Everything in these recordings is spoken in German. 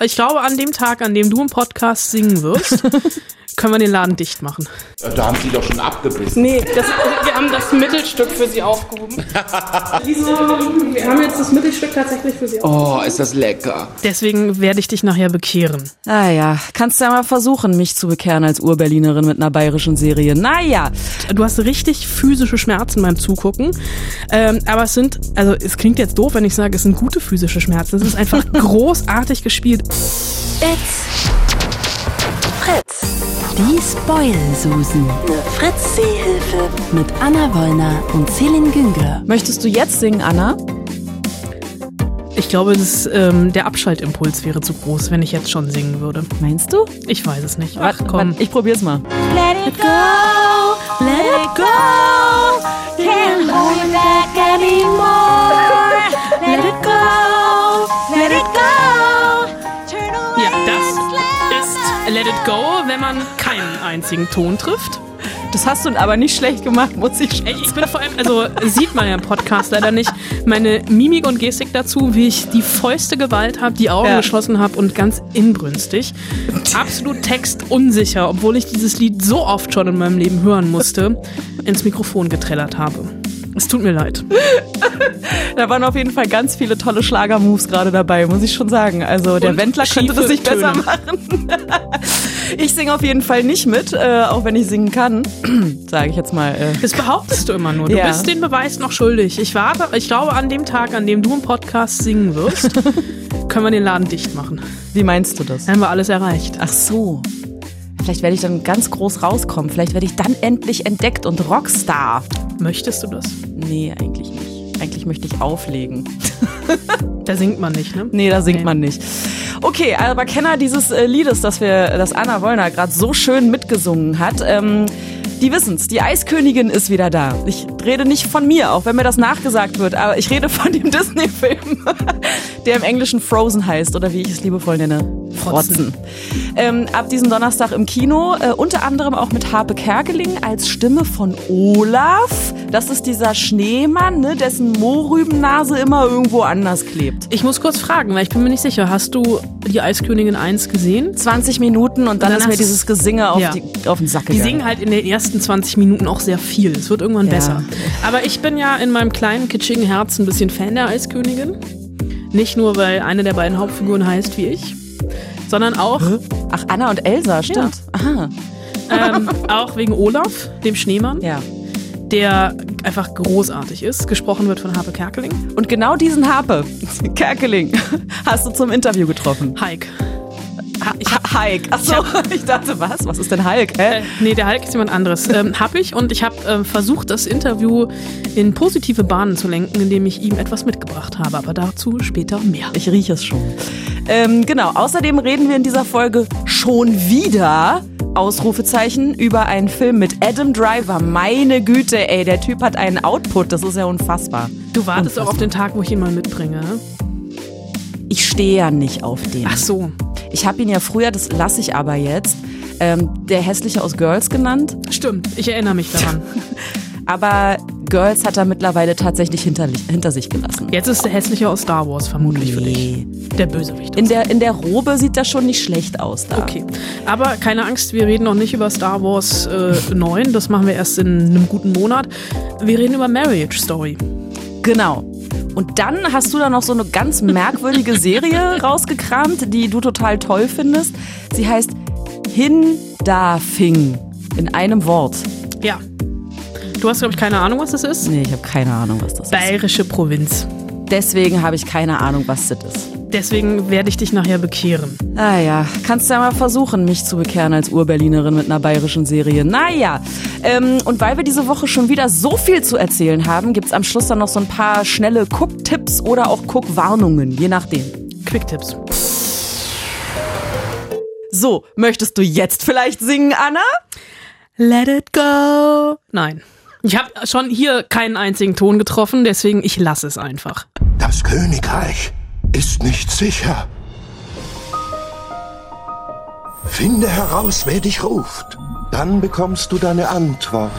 Ich glaube, an dem Tag, an dem du im Podcast singen wirst, können wir den Laden dicht machen. Da haben sie doch schon abgebissen. Nee, das, wir haben das Mittelstück für sie aufgehoben. wir haben jetzt das Mittelstück tatsächlich für sie aufgehoben. Oh, ist das lecker. Deswegen werde ich dich nachher bekehren. Naja, kannst du ja mal versuchen, mich zu bekehren als Urberlinerin mit einer bayerischen Serie. Naja. Du hast richtig physische Schmerzen beim Zugucken. Ähm, aber es sind, also es klingt jetzt doof, wenn ich sage, es sind gute physische Schmerzen. Es ist einfach großartig gespielt. It's Fritz. Die Spoil-Susen. Eine Fritz-Seehilfe. Mit Anna Wollner und Celine Günger. Möchtest du jetzt singen, Anna? Ich glaube, das, ähm, der Abschaltimpuls wäre zu groß, wenn ich jetzt schon singen würde. Meinst du? Ich weiß es nicht. Ach, komm. warte, ich probier's mal. Let it go, let it go. Can't hold it back anymore. Go, wenn man keinen einzigen Ton trifft. Das hast du aber nicht schlecht gemacht, muss ich Ey, Ich bin vor allem, also sieht man ja im Podcast leider nicht, meine Mimik und Gestik dazu, wie ich die Fäuste Gewalt habe, die Augen Ja. geschlossen habe und ganz inbrünstig. Absolut textunsicher, obwohl ich dieses Lied so oft schon in meinem Leben hören musste, ins Mikrofon getrellert habe. Es tut mir leid. Da waren auf jeden Fall ganz viele tolle Schlagermoves gerade dabei, muss ich schon sagen. Also der Und Wendler könnte das nicht besser Töne. machen. Ich singe auf jeden Fall nicht mit, äh, auch wenn ich singen kann, sage ich jetzt mal. Äh. Das behauptest du immer nur. Du Ja. bist den Beweis noch schuldig. Ich warte, ich glaube, an dem Tag, an dem du im Podcast singen wirst, können wir den Laden dicht machen. Wie meinst du das? Dann haben wir alles erreicht. Ach so. Vielleicht werde ich dann ganz groß rauskommen. Vielleicht werde ich dann endlich entdeckt und Rockstar. Möchtest du das? Nee, eigentlich nicht. Eigentlich möchte ich auflegen. Da singt man nicht, ne? Nee, da singt Nee. man nicht. Okay, aber Kenner dieses äh, Liedes, das wir, das Anna Wollner gerade so schön mitgesungen hat, ähm, die wissen's, die Eiskönigin ist wieder da. Ich rede nicht von mir, auch wenn mir das nachgesagt wird, aber ich rede von dem Disney-Film, der im Englischen Frozen heißt oder wie ich es liebevoll nenne, Frotzen. Ähm, ab diesem Donnerstag im Kino, äh, unter anderem auch mit Harpe Kerkeling als Stimme von Olaf. Das ist dieser Schneemann, ne, dessen Mohrrübennase immer irgendwo anders klebt. Ich muss kurz fragen, weil ich bin mir nicht sicher. Hast du die Eiskönigin 1 gesehen? 20 Minuten und dann, dann ist mir dieses Gesinge auf, Ja. die, auf den Sack Die gegangen. singen halt in den ersten 20 Minuten auch sehr viel. Es wird irgendwann Ja. besser. Aber ich bin ja in meinem kleinen, kitschigen Herzen ein bisschen Fan der Eiskönigin. Nicht nur, weil eine der beiden Hauptfiguren heißt wie ich, sondern auch, Ach, Anna und Elsa, stimmt. Aha. ähm, auch wegen Olaf, dem Schneemann, Ja. der einfach großartig ist. Gesprochen wird von Harpe Kerkeling. Und genau diesen Harpe, Kerkeling, hast du zum Interview getroffen. Hulk. Ich hab Hulk. Achso, ich dachte, was? Was ist denn Hulk? Hä? Äh, nee, der Hulk ist jemand anderes. Ähm, hab ich und ich habe ähm, versucht, das Interview in positive Bahnen zu lenken, indem ich ihm etwas mitgebracht habe. Aber dazu später mehr. Ich rieche es schon. Ähm, genau, außerdem reden wir in dieser Folge schon wieder, Ausrufezeichen, über einen Film mit Adam Driver. Meine Güte, ey, der Typ hat einen Output, das ist ja unfassbar. Du wartest auch auf den Tag, wo ich ihn mal mitbringe. Ich stehe ja nicht auf den. Ach so, Ich habe ihn ja früher, das lasse ich aber jetzt, ähm, der Hässliche aus Girls genannt. stimmt. Ich erinnere mich daran. Aber Girls hat er mittlerweile tatsächlich hinter, hinter sich gelassen. Jetzt ist der hässliche aus Star Wars vermutlich für dich. Der Bösewicht. In der, in der Robe sieht das schon nicht schlecht aus da. Okay, aber keine Angst, wir reden noch nicht über Star Wars äh, 9, das machen wir erst in einem guten Monat. Wir reden über Marriage Story. Genau. Und dann hast du da noch so eine ganz merkwürdige Serie rausgekramt, die du total toll findest. Sie heißt Hindafing. In einem Wort. Ja. Du hast, glaube ich, keine Ahnung, was das ist. Nee, ich habe keine Ahnung, was das ist. Bayerische Provinz. Deswegen habe ich keine Ahnung, was das ist. Deswegen werde ich dich nachher bekehren. Ah ja, kannst ja mal versuchen, mich zu bekehren als Urberlinerin mit einer bayerischen Serie. Naja, ähm, und weil wir diese Woche schon wieder so viel zu erzählen haben, gibt's am Schluss dann noch so ein paar schnelle Gucktipps oder auch Guckwarnungen, je nachdem. Quicktipps. So, möchtest du jetzt vielleicht singen, Anna? Let it go. Nein. Ich habe schon hier keinen einzigen Ton getroffen, deswegen ich lasse es einfach. Das Königreich ist nicht sicher. Finde heraus, wer dich ruft. Dann bekommst du deine Antworten.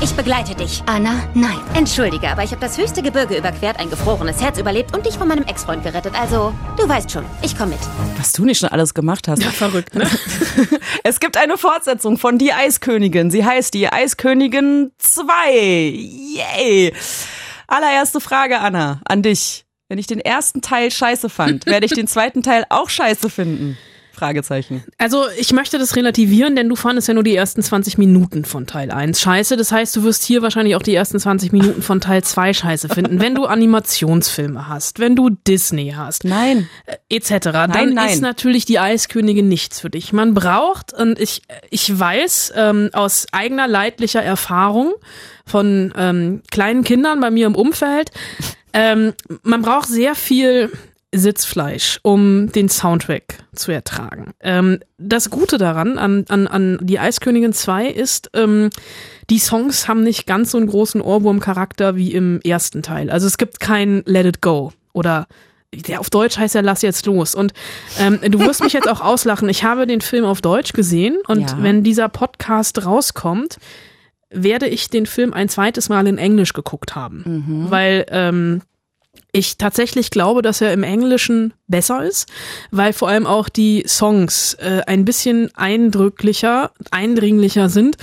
Ich begleite dich. Anna, nein. Entschuldige, aber ich habe das höchste Gebirge überquert, ein gefrorenes Herz überlebt und dich von meinem Ex-Freund gerettet. Also, du weißt schon, ich komme mit. Was du nicht schon alles gemacht hast. Ja, verrückt, ne? Es gibt eine Fortsetzung von Die Eiskönigin. Sie heißt Die Eiskönigin 2. Yay! Allererste Frage, Anna, an dich. Wenn ich den ersten Teil scheiße fand, werde ich den zweiten Teil auch scheiße finden? Fragezeichen. Also ich möchte das relativieren, denn du fandest ja nur die ersten 20 Minuten von Teil 1 scheiße. Das heißt, du wirst hier wahrscheinlich auch die ersten 20 Minuten von Teil 2 scheiße finden. Wenn du Animationsfilme hast, wenn du Disney hast, Nein. äh, etc., dann nein. ist natürlich die Eiskönigin nichts für dich. Man braucht, und ich, ich weiß ähm, aus eigener leidlicher Erfahrung von ähm, kleinen Kindern bei mir im Umfeld, ähm, man braucht sehr viel Sitzfleisch, um den Soundtrack zu ertragen. Ähm, das Gute daran an, an, an Die Eiskönigin 2 ist, ähm, die Songs haben nicht ganz so einen großen Ohrwurm-Charakter wie im ersten Teil. Also es gibt kein Let It Go oder der auf Deutsch heißt ja Lass jetzt los. Und ähm, du wirst mich jetzt auch auslachen. Ich habe den Film auf Deutsch gesehen und Ja. wenn dieser Podcast rauskommt, werde ich den Film ein zweites Mal in Englisch geguckt haben. Weil ähm, ich tatsächlich glaube, dass er im Englischen besser ist, weil vor allem auch die Songs äh, ein bisschen eindrücklicher, eindringlicher sind.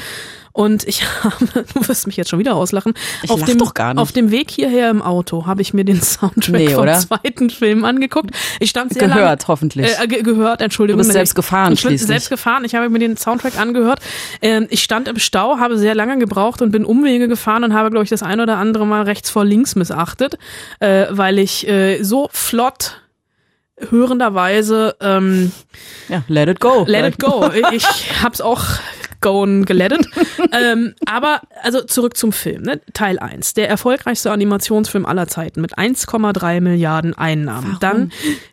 Und ich habe, du wirst mich jetzt schon wieder auslachen, Ich auf dem, doch gar nicht. auf dem Weg hierher im Auto habe ich mir den Soundtrack Nee, vom oder? zweiten Film angeguckt. Ich stand sehr lange, Gehört, hoffentlich. äh, ge gehört, Entschuldigung. Du bist selbst gefahren Ich bin schließlich. selbst gefahren. Ich habe mir den Soundtrack angehört. Ähm, ich stand im Stau, habe sehr lange gebraucht und bin Umwege gefahren und habe, glaube ich, das ein oder andere Mal rechts vor links missachtet, äh, weil ich äh, so flott hörenderweise ähm, ja, let it go. let it go. Ich hab's auch gone gelettet. ähm, aber also zurück zum Film. Ne? Teil 1. Der erfolgreichste Animationsfilm aller Zeiten mit 1,3 Milliarden Einnahmen. Dann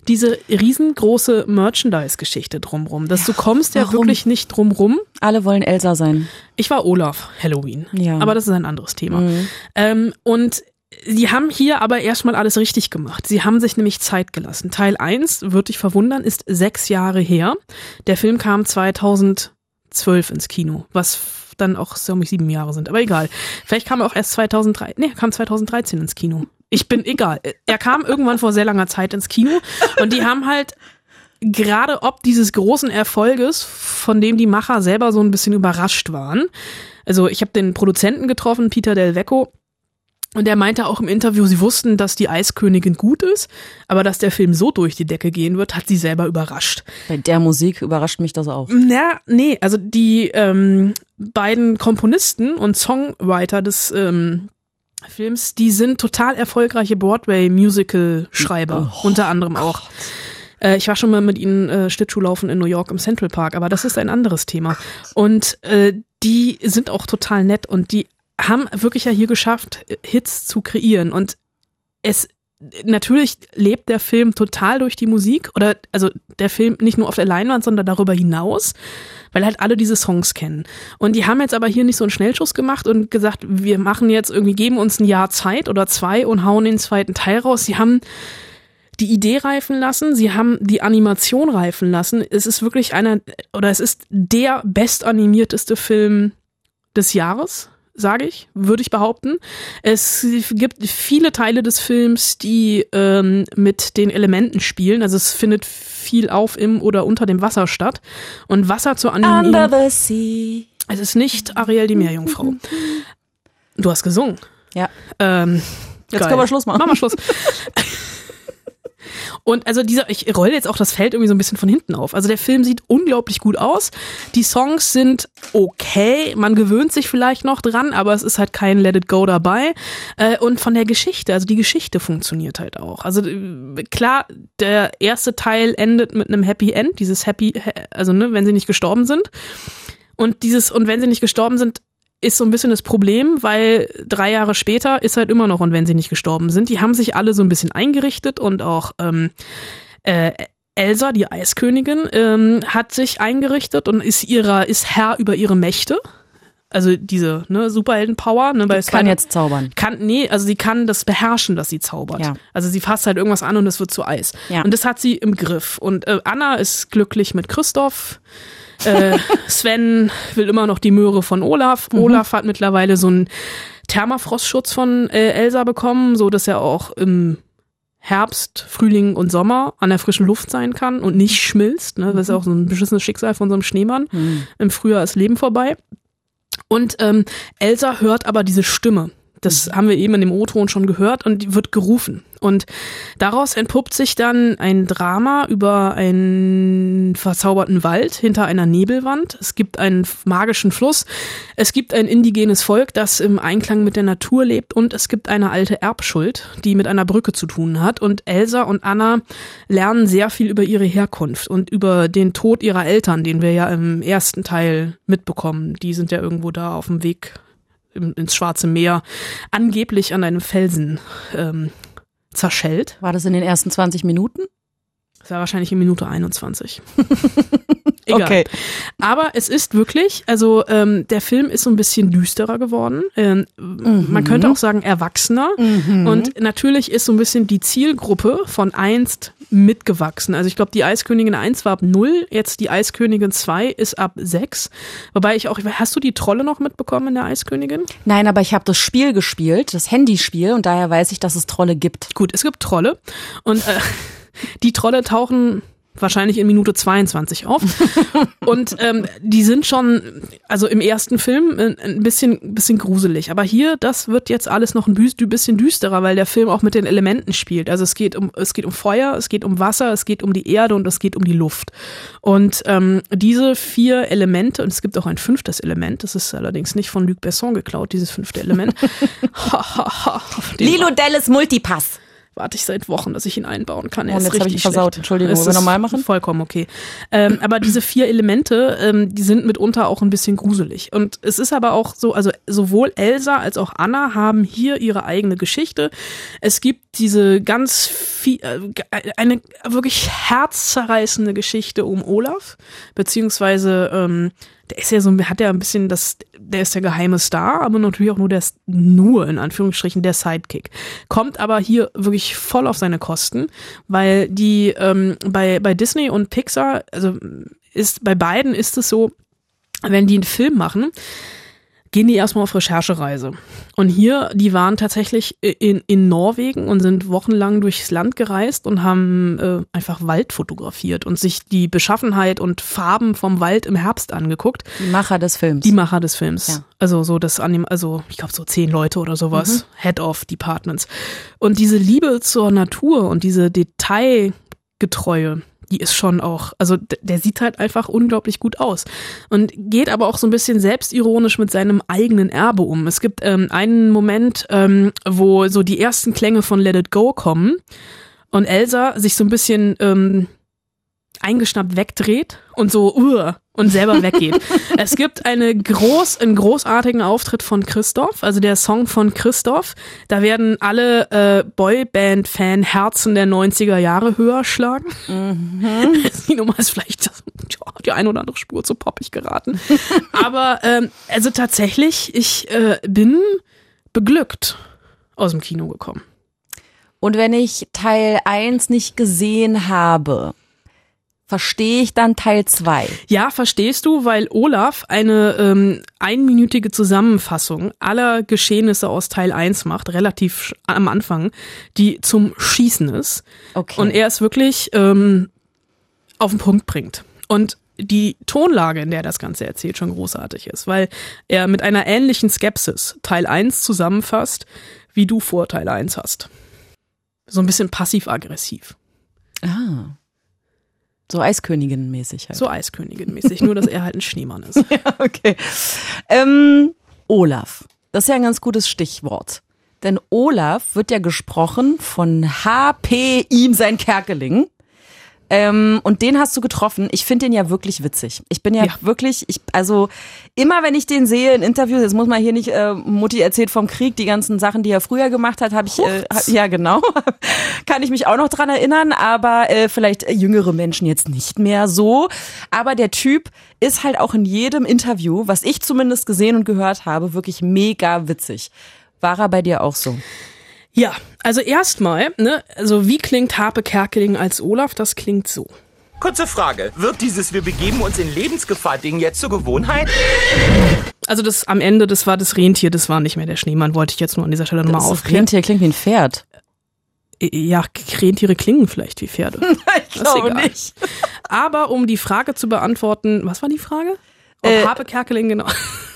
diese riesengroße Merchandise-Geschichte drumrum. Dass du kommst ja warum? wirklich nicht drumrum. Alle wollen Elsa sein. Ich war Olaf Halloween. Ja. Aber das ist ein anderes Thema. Ähm, und Sie haben hier aber erstmal alles richtig gemacht. Sie haben sich nämlich Zeit gelassen. Teil 1, wird dich verwundern, ist sechs Jahre her. Der Film kam 2012 ins Kino, was dann auch so um sieben Jahre sind. Aber egal. Vielleicht kam er auch erst 2003, nee, er kam 2013 ins Kino. Ich bin egal. Er kam irgendwann vor sehr langer Zeit ins Kino und die haben halt gerade ob dieses großen Erfolges, von dem die Macher selber so ein bisschen überrascht waren. Also ich habe den Produzenten getroffen, Peter Del Vecco, und er meinte auch im Interview, sie wussten, dass die Eiskönigin gut ist, aber dass der Film so durch die Decke gehen wird, hat sie selber überrascht. Bei der Musik überrascht mich das auch. Na, nee, also die ähm, beiden Komponisten und Songwriter des ähm, Films, die sind total erfolgreiche Broadway-Musical-Schreiber, unter anderem auch. Äh, ich war schon mal mit ihnen äh, Schlittschuhlaufen in New York im Central Park, aber das ist ein anderes Thema. Und äh, die sind auch total nett und die haben wirklich ja hier geschafft, Hits zu kreieren. Und es natürlich lebt der Film total durch die Musik oder also der Film nicht nur auf der Leinwand, sondern darüber hinaus, weil halt alle diese Songs kennen. Und die haben jetzt aber hier nicht so einen Schnellschuss gemacht und gesagt, wir machen jetzt irgendwie, geben uns ein Jahr Zeit oder zwei und hauen den zweiten Teil raus. Sie haben die Idee reifen lassen, sie haben die Animation reifen lassen. Es ist wirklich einer, oder es ist der bestanimierteste Film des Jahres, sage ich, würde ich behaupten. Es gibt viele Teile des Films, die ähm, mit den Elementen spielen. Also es findet viel auf im oder unter dem Wasser statt. Und Wasser zu animieren, Under the sea. es ist nicht Ariel die Meerjungfrau. Du hast gesungen. Ja. Ähm, Jetzt geil. können wir Schluss machen. Machen wir Schluss. Und also dieser, ich rolle jetzt auch das Feld irgendwie so ein bisschen von hinten auf. Also der Film sieht unglaublich gut aus. Die Songs sind okay. Man gewöhnt sich vielleicht noch dran, aber es ist halt kein Let It Go dabei. Äh, Und von der Geschichte, also die Geschichte funktioniert halt auch. Also äh, klar, der erste Teil endet mit einem Happy End, dieses Happy, also ne, wenn sie nicht gestorben sind. Und dieses, und wenn sie nicht gestorben sind, ist so ein bisschen das Problem, weil drei Jahre später ist halt immer noch, und wenn sie nicht gestorben sind, die haben sich alle so ein bisschen eingerichtet und auch ähm, äh, Elsa, die Eiskönigin, ähm, hat sich eingerichtet und ist ihrer, ist Herr über ihre Mächte. also diese ne, Superhelden-Power. Ne, bei kann Spider- jetzt zaubern. Kann, nee, also sie kann das beherrschen, dass sie zaubert. Ja. Also sie fasst halt irgendwas an und es wird zu Eis. Ja. Und das hat sie im Griff. Und äh, Anna ist glücklich mit Christoph. Äh, Sven will immer noch die Möhre von Olaf. Mhm. Olaf hat mittlerweile so einen Thermafrostschutz von äh, Elsa bekommen, so dass er auch im Herbst, Frühling und Sommer an der frischen Luft sein kann und nicht schmilzt. Ne? Das ist auch so ein beschissenes Schicksal von so einem Schneemann. Im Frühjahr ist Leben vorbei. Und ähm, Elsa hört aber diese Stimme. Das haben wir eben in dem O-Ton schon gehört und die wird gerufen. Und daraus entpuppt sich dann ein Drama über einen verzauberten Wald hinter einer Nebelwand. Es gibt einen magischen Fluss. Es gibt ein indigenes Volk, das im Einklang mit der Natur lebt. Und es gibt eine alte Erbschuld, die mit einer Brücke zu tun hat. Und Elsa und Anna lernen sehr viel über ihre Herkunft und über den Tod ihrer Eltern, den wir ja im ersten Teil mitbekommen. Die sind ja irgendwo da auf dem Weg ins Schwarze Meer, angeblich an einem Felsen ähm, zerschellt. War das in den ersten 20 Minuten? Das war wahrscheinlich in Minute 21. Egal. Okay. Aber es ist wirklich, also ähm, der Film ist so ein bisschen düsterer geworden. Ähm, Man könnte auch sagen erwachsener. Und natürlich ist so ein bisschen die Zielgruppe von einst mitgewachsen. Also ich glaube, die Eiskönigin 1 war ab 0, jetzt die Eiskönigin 2 ist ab 6. Wobei ich auch, hast du die Trolle noch mitbekommen in der Eiskönigin? Nein, aber ich habe das Spiel gespielt, das Handyspiel, und daher weiß ich, dass es Trolle gibt. Gut, es gibt Trolle und äh, die Trolle tauchen wahrscheinlich in Minute 22 auf. und ähm, die sind schon, also im ersten Film äh, ein bisschen, bisschen gruselig. Aber hier, das wird jetzt alles noch ein bisschen düsterer, weil der Film auch mit den Elementen spielt. Also es geht um, es geht um Feuer, es geht um Wasser, es geht um die Erde und es geht um die Luft. Und ähm, diese vier Elemente, und es gibt auch ein fünftes Element, das ist allerdings nicht von Luc Besson geklaut, dieses fünfte Element. Lilo Dallas Multipass. Warte ich seit Wochen, dass ich ihn einbauen kann. Er Oh, ist jetzt ich richtig ihn versaut. schlecht. Entschuldigung, wollen wir nochmal machen? Vollkommen okay. Ähm, aber diese vier Elemente, ähm, die sind mitunter auch ein bisschen gruselig. Und es ist aber auch so, also sowohl Elsa als auch Anna haben hier ihre eigene Geschichte. Es gibt diese ganz viel, äh, eine wirklich herzzerreißende Geschichte um Olaf, beziehungsweise ähm, der ist ja so, hat ja ein bisschen das, der ist der geheime Star, aber natürlich auch nur der, nur in Anführungsstrichen der Sidekick. Kommt aber hier wirklich voll auf seine Kosten, weil die ähm, bei, bei Disney und Pixar, also ist, bei beiden ist es so, wenn die einen Film machen, gehen die erstmal auf Recherchereise. Und hier, die waren tatsächlich in, in Norwegen und sind wochenlang durchs Land gereist und haben äh, einfach Wald fotografiert und sich die Beschaffenheit und Farben vom Wald im Herbst angeguckt. Die Macher des Films. Die Macher des Films. Ja. Also so das Anim also ich glaube so zehn Leute oder sowas, Head of Departments. Und diese Liebe zur Natur und diese Detailgetreue, die ist schon auch, also der sieht halt einfach unglaublich gut aus und geht aber auch so ein bisschen selbstironisch mit seinem eigenen Erbe um. Es gibt ähm, einen Moment, ähm, wo so die ersten Klänge von Let It Go kommen und Elsa sich so ein bisschen ähm, eingeschnappt wegdreht und so uh, und selber weggeht. es gibt eine groß, einen großartigen Auftritt von Christoph, also der Song von Christoph. Da werden alle äh, Boyband-Fan-Herzen der 90er Jahre höher schlagen. Die Nummer ist vielleicht die ein oder andere Spur zu poppig geraten. Aber ähm, also tatsächlich, ich äh, bin beglückt aus dem Kino gekommen. Und wenn ich Teil 1 nicht gesehen habe, verstehe ich dann Teil 2. Ja, verstehst du, weil Olaf eine ähm, einminütige Zusammenfassung aller Geschehnisse aus Teil 1 macht, relativ am Anfang, die zum Schießen ist. Okay. Und er es wirklich ähm, auf den Punkt bringt. Und die Tonlage, in der das Ganze erzählt, schon großartig ist, weil er mit einer ähnlichen Skepsis Teil 1 zusammenfasst, wie du vor Teil 1 hast. So ein bisschen passiv-aggressiv. ah. So Eiskönigin-mäßig halt. So Eiskönigin-mäßig, nur dass er halt ein Schneemann ist. okay. Ähm, Olaf. Das ist ja ein ganz gutes Stichwort. Denn Olaf wird ja gesprochen von HP ihm sein Kerkeling. Ähm, und den hast du getroffen. Ich finde den ja wirklich witzig. Ich bin ja, Ja. wirklich, ich, also immer wenn ich den sehe in Interviews, jetzt muss man hier nicht, äh, Mutti erzählt vom Krieg, die ganzen Sachen, die er früher gemacht hat, habe ich, äh, ja genau, kann ich mich auch noch dran erinnern, aber äh, vielleicht jüngere Menschen jetzt nicht mehr so. Aber der Typ ist halt auch in jedem Interview, was ich zumindest gesehen und gehört habe, wirklich mega witzig. War er bei dir auch so? Ja, also erstmal, ne, also wie klingt Harpe Kerkeling als Olaf? Das klingt so. Kurze Frage. Wird dieses Wir begeben uns in Lebensgefahr-Ding jetzt zur Gewohnheit? Also das am Ende, das war das Rentier, das war nicht mehr der Schneemann, wollte ich jetzt nur an dieser Stelle nochmal Das aufklären. Rentier klingt wie ein Pferd. Ja, Rentiere klingen vielleicht wie Pferde. Ich Das ist egal. Aber um die Frage zu beantworten, was war die Frage? Ob Äh, Harpe Kerkeling genau.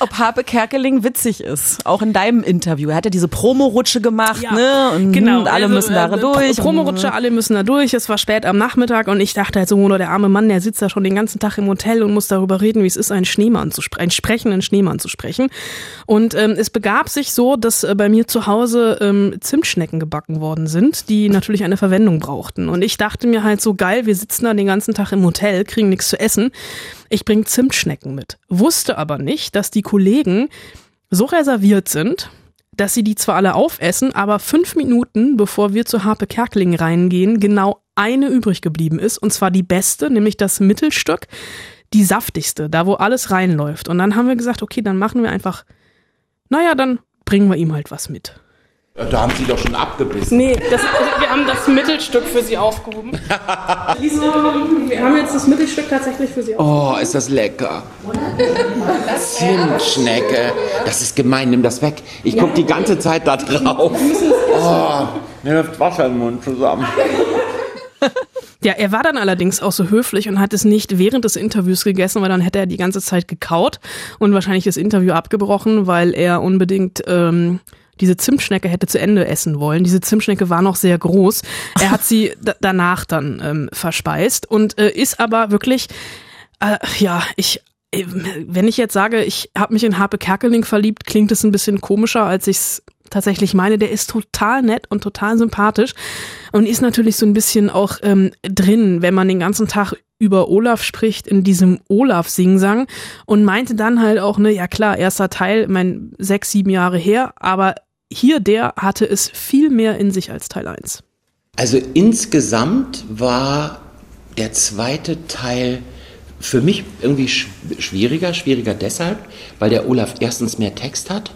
ob Harpe Kerkeling witzig ist. Auch in deinem Interview. Er hat ja diese Promorutsche gemacht, Ja, ne? Und Genau, alle also, müssen da äh, durch. Pro- Promorutsche, alle müssen da durch. Es war spät am Nachmittag und ich dachte halt so, oh, der arme Mann, der sitzt da schon den ganzen Tag im Hotel und muss darüber reden, wie es ist, einen Schneemann zu sprechen, einen sprechenden Schneemann zu sprechen. Und ähm, es begab sich so, dass äh, bei mir zu Hause ähm, Zimtschnecken gebacken worden sind, die natürlich eine Verwendung brauchten. Und ich dachte mir halt so, geil, wir sitzen da den ganzen Tag im Hotel, kriegen nichts zu essen. Ich bringe Zimtschnecken mit. Wusste aber nicht, dass die Kollegen so reserviert sind, dass sie die zwar alle aufessen, aber fünf Minuten bevor wir zu Harpe Kerkeling reingehen, genau eine übrig geblieben ist. Und zwar die beste, nämlich das Mittelstück, die saftigste, da wo alles reinläuft. Und dann haben wir gesagt, okay, dann machen wir einfach, naja, dann bringen wir ihm halt was mit. Da haben sie doch schon abgebissen. Nee, das, wir haben das Mittelstück für sie aufgehoben. Wieso? Wir haben jetzt das Mittelstück tatsächlich für sie aufgehoben. Oh, ist das lecker. Zimtschnecke. Das ist gemein, nimm das weg. Ich guck die ganze Zeit da drauf. Oh, mir läuft Wasser im Mund zusammen. Ja, er war dann allerdings auch so höflich und hat es nicht während des Interviews gegessen, weil dann hätte er die ganze Zeit gekaut und wahrscheinlich das Interview abgebrochen, weil er unbedingt ähm, diese Zimtschnecke hätte zu Ende essen wollen. Diese Zimtschnecke war noch sehr groß. Er hat sie da- danach dann ähm, verspeist und äh, ist aber wirklich, äh, ja, ich äh, wenn ich jetzt sage, ich habe mich in Harpe Kerkeling verliebt, klingt es ein bisschen komischer, als ich es tatsächlich meine. Der ist total nett und total sympathisch und ist natürlich so ein bisschen auch ähm, drin, wenn man den ganzen Tag über Olaf spricht, in diesem Olaf-Singsang und meinte dann halt auch, ne, ja klar, erster Teil, mein sechs, sieben Jahre her, aber hier der hatte es viel mehr in sich als Teil 1. Also insgesamt war der zweite Teil für mich irgendwie sch schwieriger. Schwieriger deshalb, weil der Olaf erstens mehr Text hat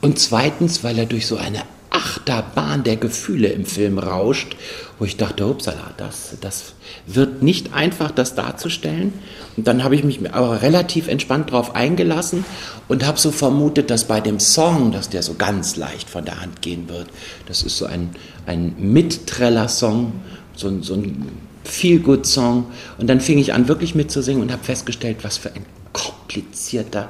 und zweitens, weil er durch so eine Achterbahn der Gefühle im Film rauscht, wo ich dachte, upsala, das, das wird nicht einfach, das darzustellen. Und dann habe ich mich aber relativ entspannt darauf eingelassen und habe so vermutet, dass bei dem Song, dass der so ganz leicht von der Hand gehen wird. Das ist so ein, ein Mittreller-Song, so, so ein Feel-Good-Song. Und dann fing ich an, wirklich mitzusingen und habe festgestellt, was für ein komplizierter,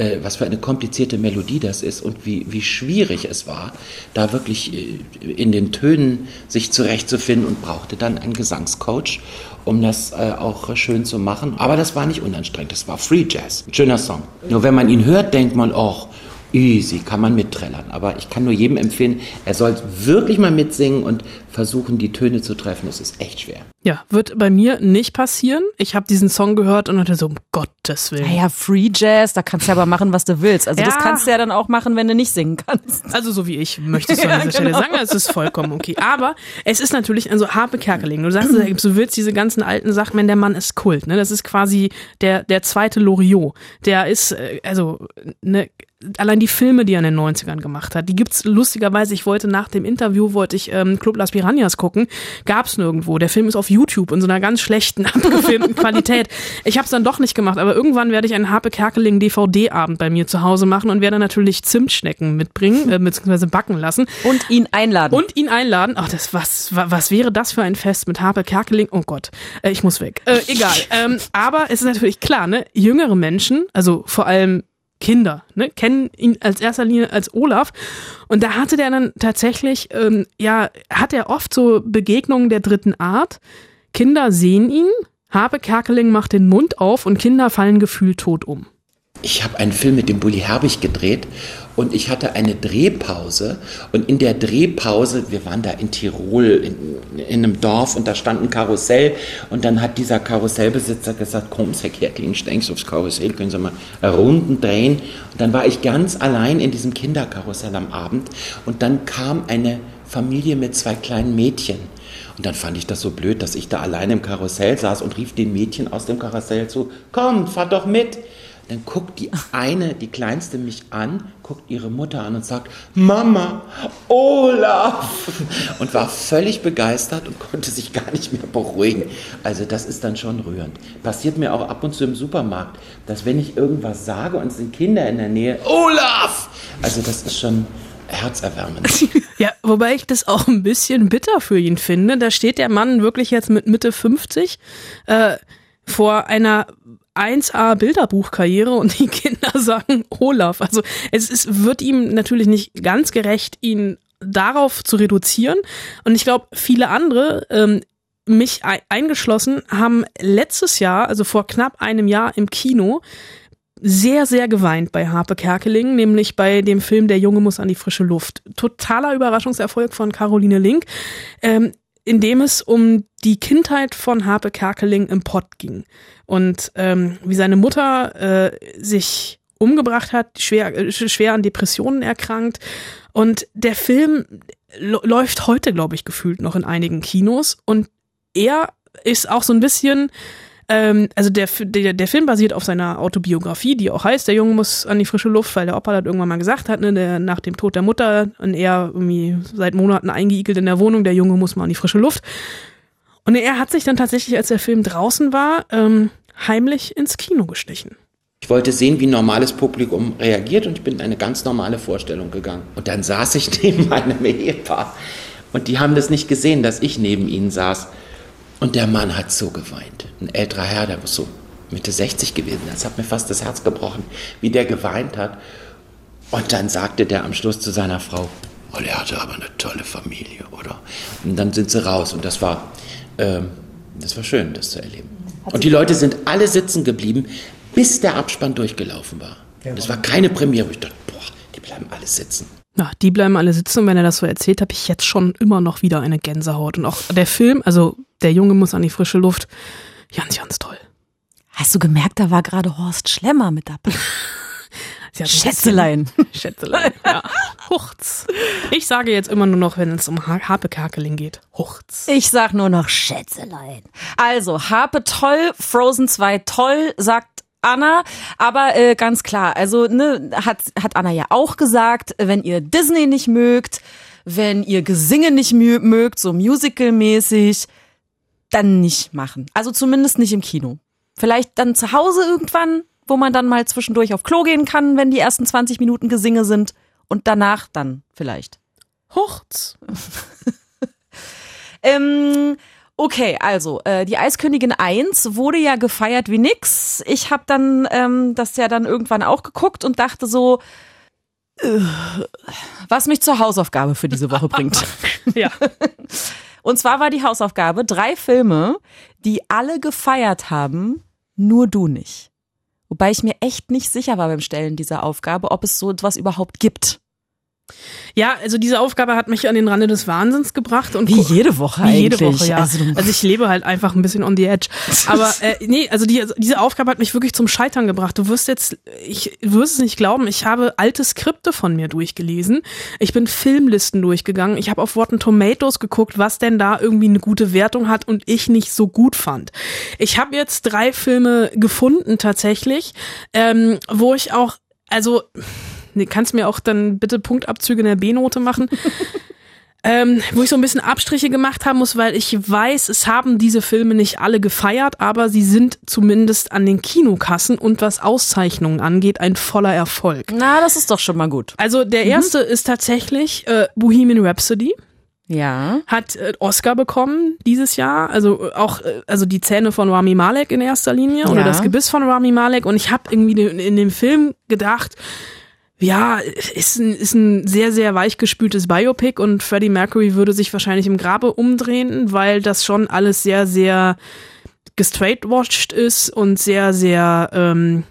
äh, was für eine komplizierte Melodie das ist und wie, wie schwierig es war, da wirklich äh, in den Tönen sich zurechtzufinden und brauchte dann einen Gesangscoach, um das äh, auch schön zu machen. Aber das war nicht unanstrengend, das war Free Jazz. Schöner Song. Nur wenn man ihn hört, denkt man, oh, easy, kann man mitträllern. Aber ich kann nur jedem empfehlen, er soll wirklich mal mitsingen und versuchen, die Töne zu treffen. Das ist echt schwer. Ja, wird bei mir nicht passieren. Ich habe diesen Song gehört und hatte so, um Gottes Willen. Naja, Free Jazz, da kannst du aber machen, was du willst. Also das Ja. kannst du ja dann auch machen, wenn du nicht singen kannst. Also so wie ich, möchtest du an Ja, dieser Stelle genau. sagen, es ist vollkommen okay. Aber es ist natürlich, also Harpe Kerkeling, du sagst, du willst diese ganzen alten Sachen, wenn der Mann ist Kult, ne? Das ist quasi der, der zweite Loriot. Der ist, äh, also, ne, allein die Filme, die er in den 90ern gemacht hat, die gibt's lustigerweise, ich wollte nach dem Interview, wollte ich ähm, Club Las Piranhas gucken, gab's nirgendwo. Der Film ist auf YouTube in so einer ganz schlechten, abgefilmten Qualität. Ich habe es dann doch nicht gemacht, aber irgendwann werde ich einen Harpe Kerkeling DVD-Abend bei mir zu Hause machen und werde natürlich Zimtschnecken mitbringen, äh, beziehungsweise backen lassen. Und ihn einladen. Und ihn einladen. Ach, das, was, wa- was wäre das für ein Fest mit Harpe Kerkeling? Oh Gott, äh, ich muss weg. Äh, egal. ähm, aber es ist natürlich klar, ne? Jüngere Menschen, also vor allem Kinder, ne, kennen ihn als erster Linie als Olaf. Und da hatte der dann tatsächlich, ähm, ja, hat er oft so Begegnungen der dritten Art. Kinder sehen ihn, Harpe Kerkeling macht den Mund auf und Kinder fallen gefühlt tot um. Ich habe einen Film mit dem Bully Herbig gedreht und ich hatte eine Drehpause und in der Drehpause, wir waren da in Tirol in, in einem Dorf und da stand ein Karussell und dann hat dieser Karussellbesitzer gesagt, komm, Herr Kerkling, steigst aufs Karussell, können Sie mal Runden drehen. Und dann war ich ganz allein in diesem Kinderkarussell am Abend und dann kam eine Familie mit zwei kleinen Mädchen. Und dann fand ich das so blöd, dass ich da allein im Karussell saß und rief den Mädchen aus dem Karussell zu, komm, fahr doch mit. Dann guckt die eine, die kleinste mich an, guckt ihre Mutter an und sagt, Mama, Olaf! Und war völlig begeistert und konnte sich gar nicht mehr beruhigen. Also das ist dann schon rührend. Passiert mir auch ab und zu im Supermarkt, dass wenn ich irgendwas sage und es sind Kinder in der Nähe, Olaf! Also das ist schon herzerwärmend. Ja, wobei ich das auch ein bisschen bitter für ihn finde. Da steht der Mann wirklich jetzt mit Mitte 50 äh, vor einer 1A Bilderbuchkarriere und die Kinder sagen Olaf. Also es ist, wird ihm natürlich nicht ganz gerecht, ihn darauf zu reduzieren. Und ich glaube, viele andere, ähm, mich ei- eingeschlossen, haben letztes Jahr, also vor knapp einem Jahr im Kino, sehr, sehr geweint bei Harpe Kerkeling, nämlich bei dem Film Der Junge muss an die frische Luft. Totaler Überraschungserfolg von Caroline Link, ähm, in dem es um die Kindheit von Harpe Kerkeling im Pott ging. Und ähm, wie seine Mutter äh, sich umgebracht hat, schwer, äh, schwer an Depressionen erkrankt. Und der Film läuft heute, glaube ich, gefühlt noch in einigen Kinos. Und er ist auch so ein bisschen ähm, also der, der, der Film basiert auf seiner Autobiografie, die auch heißt, der Junge muss an die frische Luft, weil der Opa das irgendwann mal gesagt hat, ne, der, nach dem Tod der Mutter und er irgendwie seit Monaten eingeigelt in der Wohnung, der Junge muss mal an die frische Luft. Und er hat sich dann tatsächlich, als der Film draußen war, ähm, heimlich ins Kino gestichen. Ich wollte sehen, wie ein normales Publikum reagiert und ich bin in eine ganz normale Vorstellung gegangen. Und dann saß ich neben meinem Ehepaar und die haben das nicht gesehen, dass ich neben ihnen saß. Und der Mann hat so geweint. Ein älterer Herr, der muss so Mitte 60 gewesen. sein. Das hat mir fast das Herz gebrochen, wie der geweint hat. Und dann sagte der am Schluss zu seiner Frau, oh, der hatte aber eine tolle Familie, oder? Und dann sind sie raus und das war, ähm, das war schön, das zu erleben. Und die Leute sind alle sitzen geblieben, bis der Abspann durchgelaufen war. Es war keine Premiere. wo Ich dachte, boah, die bleiben alle sitzen. Na, die bleiben alle sitzen und wenn er das so erzählt, habe ich jetzt schon immer noch wieder eine Gänsehaut. Und auch der Film, also der Junge muss an die frische Luft, ganz, ganz toll. Hast du gemerkt, da war gerade Horst Schlemmer mit dabei? Schätzelein. Schätzelein, ja. Huchz. Ich sage jetzt immer nur noch, wenn es um Ha- Harpe Kerkeling geht. Huchz. Ich sag nur noch Schätzelein. Also, Harpe toll, Frozen 2 toll, sagt Anna, aber äh, ganz klar, also ne, hat, hat Anna ja auch gesagt, wenn ihr Disney nicht mögt, wenn ihr Gesinge nicht mö mögt, so musicalmäßig, dann nicht machen. Also zumindest nicht im Kino. Vielleicht dann zu Hause irgendwann, wo man dann mal zwischendurch auf Klo gehen kann, wenn die ersten 20 Minuten Gesinge sind und danach dann vielleicht. Huchz. Ähm, okay, also äh, die Eiskönigin 1 wurde ja gefeiert wie nix. Ich habe dann ähm, das ja dann irgendwann auch geguckt und dachte so, äh, was mich zur Hausaufgabe für diese Woche bringt. Ja. Und zwar war die Hausaufgabe drei Filme, die alle gefeiert haben, nur du nicht. Wobei ich mir echt nicht sicher war beim Stellen dieser Aufgabe, ob es so etwas überhaupt gibt. Ja, also diese Aufgabe hat mich an den Rande des Wahnsinns gebracht und Wie jede Woche Wie jede eigentlich. Woche, ja. Also Also, ich lebe halt einfach ein bisschen on the edge. Aber äh, nee, also die, diese Aufgabe hat mich wirklich zum Scheitern gebracht. Du wirst jetzt, ich wirst es nicht glauben, ich habe alte Skripte von mir durchgelesen. Ich bin Filmlisten durchgegangen. Ich habe auf Rotten Tomatoes geguckt, was denn da irgendwie eine gute Wertung hat und ich nicht so gut fand. Ich habe jetzt drei Filme gefunden tatsächlich, ähm, wo ich auch, also Nee, kannst mir auch dann bitte Punktabzüge in der B-Note machen. ähm, wo ich so ein bisschen Abstriche gemacht haben muss, weil ich weiß, es haben diese Filme nicht alle gefeiert, aber sie sind zumindest an den Kinokassen und was Auszeichnungen angeht, ein voller Erfolg. Na, das ist doch schon mal gut. Also der erste ist tatsächlich äh, Bohemian Rhapsody Ja. hat äh, Oscar bekommen dieses Jahr, also äh, auch äh, also die Zähne von Rami Malek in erster Linie oder Ja. das Gebiss von Rami Malek und ich habe irgendwie in, in dem Film gedacht, ja, ist ein, ist ein sehr, sehr weichgespültes Biopic und Freddie Mercury würde sich wahrscheinlich im Grabe umdrehen, weil das schon alles sehr, sehr gestraightwashed ist und sehr, sehr, ähm,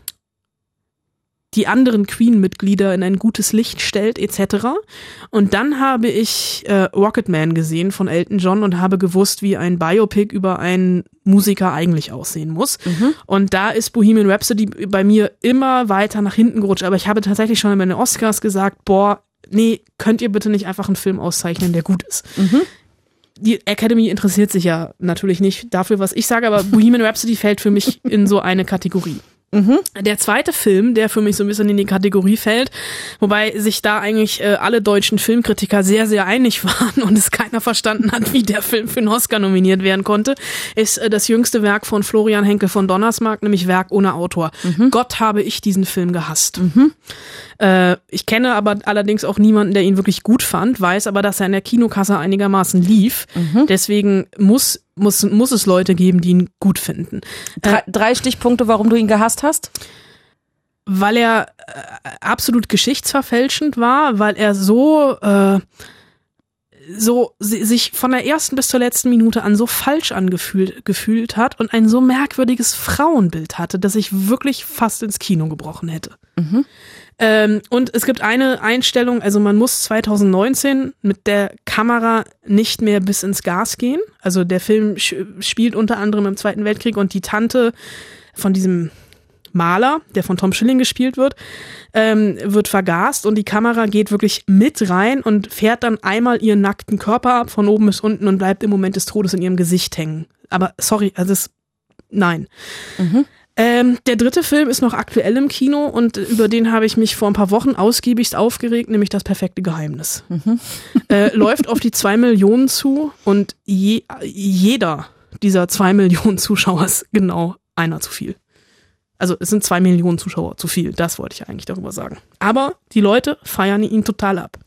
die anderen Queen-Mitglieder in ein gutes Licht stellt, etc. Und dann habe ich äh, Rocketman gesehen von Elton John und habe gewusst, wie ein Biopic über einen Musiker eigentlich aussehen muss. Und da ist Bohemian Rhapsody bei mir immer weiter nach hinten gerutscht. Aber ich habe tatsächlich schon bei den Oscars gesagt, boah, nee, könnt ihr bitte nicht einfach einen Film auszeichnen, der gut ist. Die Academy interessiert sich ja natürlich nicht dafür, was ich sage, aber Bohemian Rhapsody fällt für mich in so eine Kategorie. Der zweite Film, der für mich so ein bisschen in die Kategorie fällt, wobei sich da eigentlich äh, alle deutschen Filmkritiker sehr, sehr einig waren und es keiner verstanden hat, wie der Film für einen Oscar nominiert werden konnte, ist äh, das jüngste Werk von Florian Henkel von Donnersmarck, nämlich Werk ohne Autor. Gott habe ich diesen Film gehasst. Äh, ich kenne aber allerdings auch niemanden, der ihn wirklich gut fand, weiß aber, dass er in der Kinokasse einigermaßen lief. Deswegen muss, muss, muss es Leute geben, die ihn gut finden. Drei, drei Stichpunkte, warum du ihn gehasst hast? weil er äh, absolut geschichtsverfälschend war, weil er so äh, so si- sich von der ersten bis zur letzten Minute an so falsch angefühlt gefühlt hat und ein so merkwürdiges Frauenbild hatte, dass ich wirklich fast ins Kino gebrochen hätte. Ähm, und es gibt eine Einstellung, also man muss 2019 mit der Kamera nicht mehr bis ins Gas gehen. Also der Film spielt unter anderem im Zweiten Weltkrieg und die Tante von diesem Maler, der von Tom Schilling gespielt wird, ähm, wird vergast und die Kamera geht wirklich mit rein und fährt dann einmal ihren nackten Körper ab von oben bis unten und bleibt im Moment des Todes in ihrem Gesicht hängen. Aber sorry, also das, nein. Ähm, der dritte Film ist noch aktuell im Kino und über den habe ich mich vor ein paar Wochen ausgiebigst aufgeregt, nämlich das perfekte Geheimnis. Äh, läuft auf die zwei Millionen zu und je, jeder dieser zwei Millionen Zuschauer ist genau einer zu viel. Also es sind zwei Millionen Zuschauer zu viel, das wollte ich eigentlich darüber sagen. Aber die Leute feiern ihn total ab.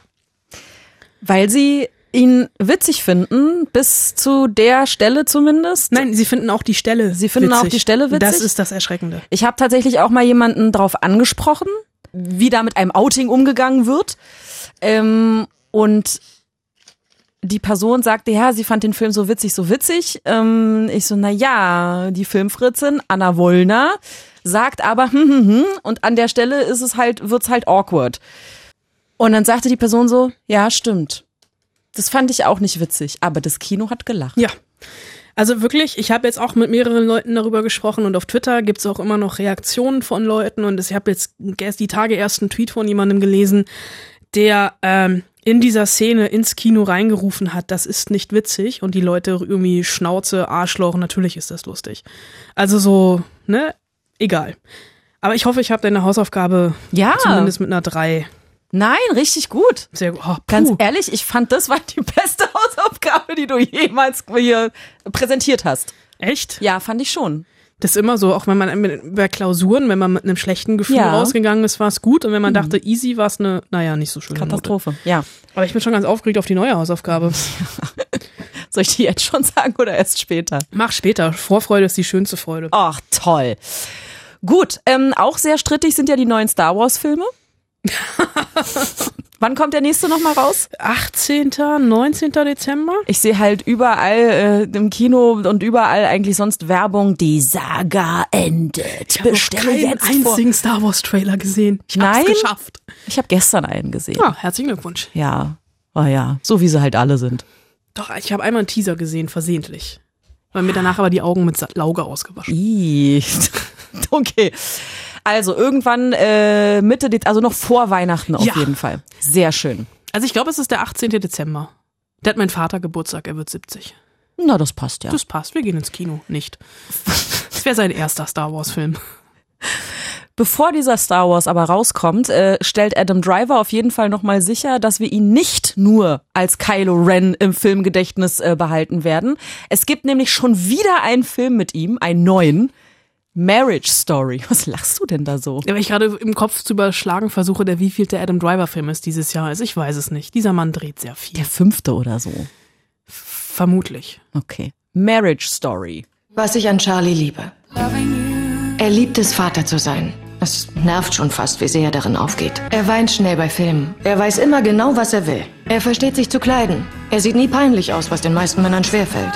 Weil sie ihn witzig finden, bis zu der Stelle zumindest. Nein, sie finden auch die Stelle. Sie finden auch die Stelle witzig? Das ist das Erschreckende. Ich habe tatsächlich auch mal jemanden drauf angesprochen, wie da mit einem Outing umgegangen wird. Ähm, und die Person sagte, ja, sie fand den Film so witzig, so witzig. Ähm, ich so, na ja, die Filmfritzin Anna Wollner sagt aber, hm, hm, hm, und an der Stelle ist es halt, wird's halt awkward. Und dann sagte die Person so, ja, stimmt. Das fand ich auch nicht witzig, aber das Kino hat gelacht. Ja. Also wirklich, ich habe jetzt auch mit mehreren Leuten darüber gesprochen und auf Twitter gibt's auch immer noch Reaktionen von Leuten und ich habe jetzt erst die Tage erst einen Tweet von jemandem gelesen, der ähm, in dieser Szene ins Kino reingerufen hat, das ist nicht witzig und die Leute irgendwie Schnauze, Arschloch, natürlich ist das lustig. Also so, ne, egal. Aber ich hoffe, ich habe deine Hausaufgabe Ja. zumindest mit einer 3. Nein, richtig gut. Sehr gut. Oh, Ganz ehrlich, ich fand, das war die beste Hausaufgabe, die du jemals hier präsentiert hast. Echt? Ja, fand ich schon. Das ist immer so, auch wenn man bei Klausuren, wenn man mit einem schlechten Gefühl Ja. rausgegangen ist, war es gut. Und wenn man dachte, easy, war es eine, naja, nicht so schöne Note. Katastrophe. Ja. Aber ich bin schon ganz aufgeregt auf die neue Hausaufgabe. Soll ich die jetzt schon sagen oder erst später? Mach später. Vorfreude ist die schönste Freude. Ach, toll. Gut, ähm, auch sehr strittig sind ja die neuen Star Wars Filme. Wann kommt der nächste nochmal raus? 18., 19. Dezember? Ich sehe halt überall äh, im Kino und überall eigentlich sonst Werbung. Die Saga endet. Ich habe keinen jetzt vor. einzigen Star Wars Trailer gesehen. Ich hab's Nein? geschafft. Ich habe gestern einen gesehen. Ja, herzlichen Glückwunsch. Ja. Oh ja, so wie sie halt alle sind. Doch, ich habe einmal einen Teaser gesehen, versehentlich. Weil mir danach aber die Augen mit Lauge ausgewaschen. Okay. Also irgendwann äh, Mitte, Dez- also noch vor Weihnachten auf Ja. jeden Fall. Sehr schön. Also ich glaube, es ist der 18. Dezember. Der hat mein Vater Geburtstag, er wird 70. Na, das passt ja. Das passt, wir gehen ins Kino. Nicht. Das wäre sein erster Star Wars Film. Bevor dieser Star Wars aber rauskommt, äh, stellt Adam Driver auf jeden Fall nochmal sicher, dass wir ihn nicht nur als Kylo Ren im Filmgedächtnis äh, behalten werden. Es gibt nämlich schon wieder einen Film mit ihm, einen neuen. Marriage Story. Was lachst du denn da so? Ja, weil ich gerade im Kopf zu überschlagen versuche, der wievielte Adam Driver Film ist dieses Jahr. Also ich weiß es nicht. Dieser Mann dreht sehr viel. Der fünfte oder so. Vermutlich. Okay. Marriage Story. Was ich an Charlie liebe. Er liebt es, Vater zu sein. Es nervt schon fast, wie sehr er darin aufgeht. Er weint schnell bei Filmen. Er weiß immer genau, was er will. Er versteht sich zu kleiden. Er sieht nie peinlich aus, was den meisten Männern schwerfällt.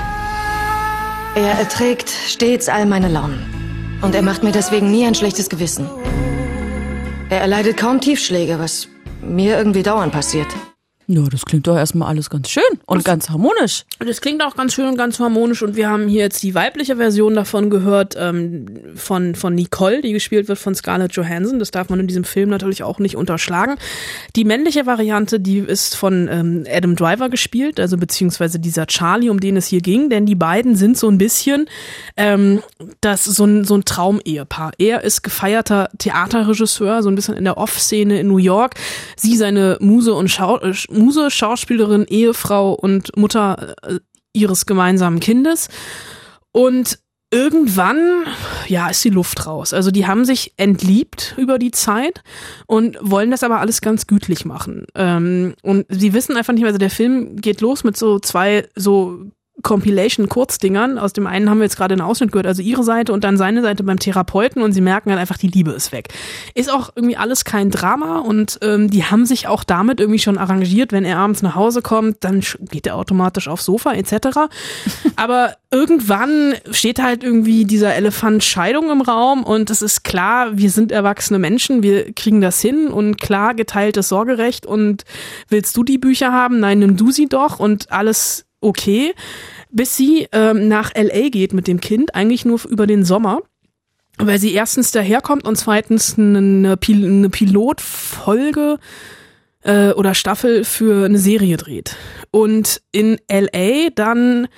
Er erträgt stets all meine Launen. Und er macht mir deswegen nie ein schlechtes Gewissen. Er erleidet kaum Tiefschläge, was mir irgendwie dauernd passiert. Ja, das klingt doch erstmal alles ganz schön und ganz harmonisch. Das klingt auch ganz schön und ganz harmonisch und wir haben hier jetzt die weibliche Version davon gehört ähm, von, von Nicole, die gespielt wird von Scarlett Johansson. Das darf man in diesem Film natürlich auch nicht unterschlagen. Die männliche Variante, die ist von ähm, Adam Driver gespielt, also beziehungsweise dieser Charlie, um den es hier ging, denn die beiden sind so ein bisschen ähm, das so ein, so ein Traumehepaar. Er ist gefeierter Theaterregisseur, so ein bisschen in der Off-Szene in New York. Sie seine Muse und Schau äh, Muse, Schauspielerin, Ehefrau und Mutter äh, ihres gemeinsamen Kindes. Und irgendwann, ja, ist die Luft raus. Also die haben sich entliebt über die Zeit und wollen das aber alles ganz gütlich machen. Ähm, und sie wissen einfach nicht mehr, also der Film geht los mit so zwei so Compilation-Kurzdingern. Aus dem einen haben wir jetzt gerade einen Ausschnitt gehört, also ihre Seite und dann seine Seite beim Therapeuten und sie merken dann einfach, die Liebe ist weg. Ist auch irgendwie alles kein Drama und ähm, die haben sich auch damit irgendwie schon arrangiert, wenn er abends nach Hause kommt, dann geht er automatisch aufs Sofa etc. Aber irgendwann steht halt irgendwie dieser Elefant Scheidung im Raum und es ist klar, wir sind erwachsene Menschen, wir kriegen das hin und klar geteiltes Sorgerecht und willst du die Bücher haben? Nein, nimm du sie doch und alles okay, bis sie ähm, nach LA geht mit dem Kind, eigentlich nur über den Sommer. Weil sie erstens daherkommt und zweitens eine, Pil eine Pilotfolge äh, oder Staffel für eine Serie dreht. Und in LA dann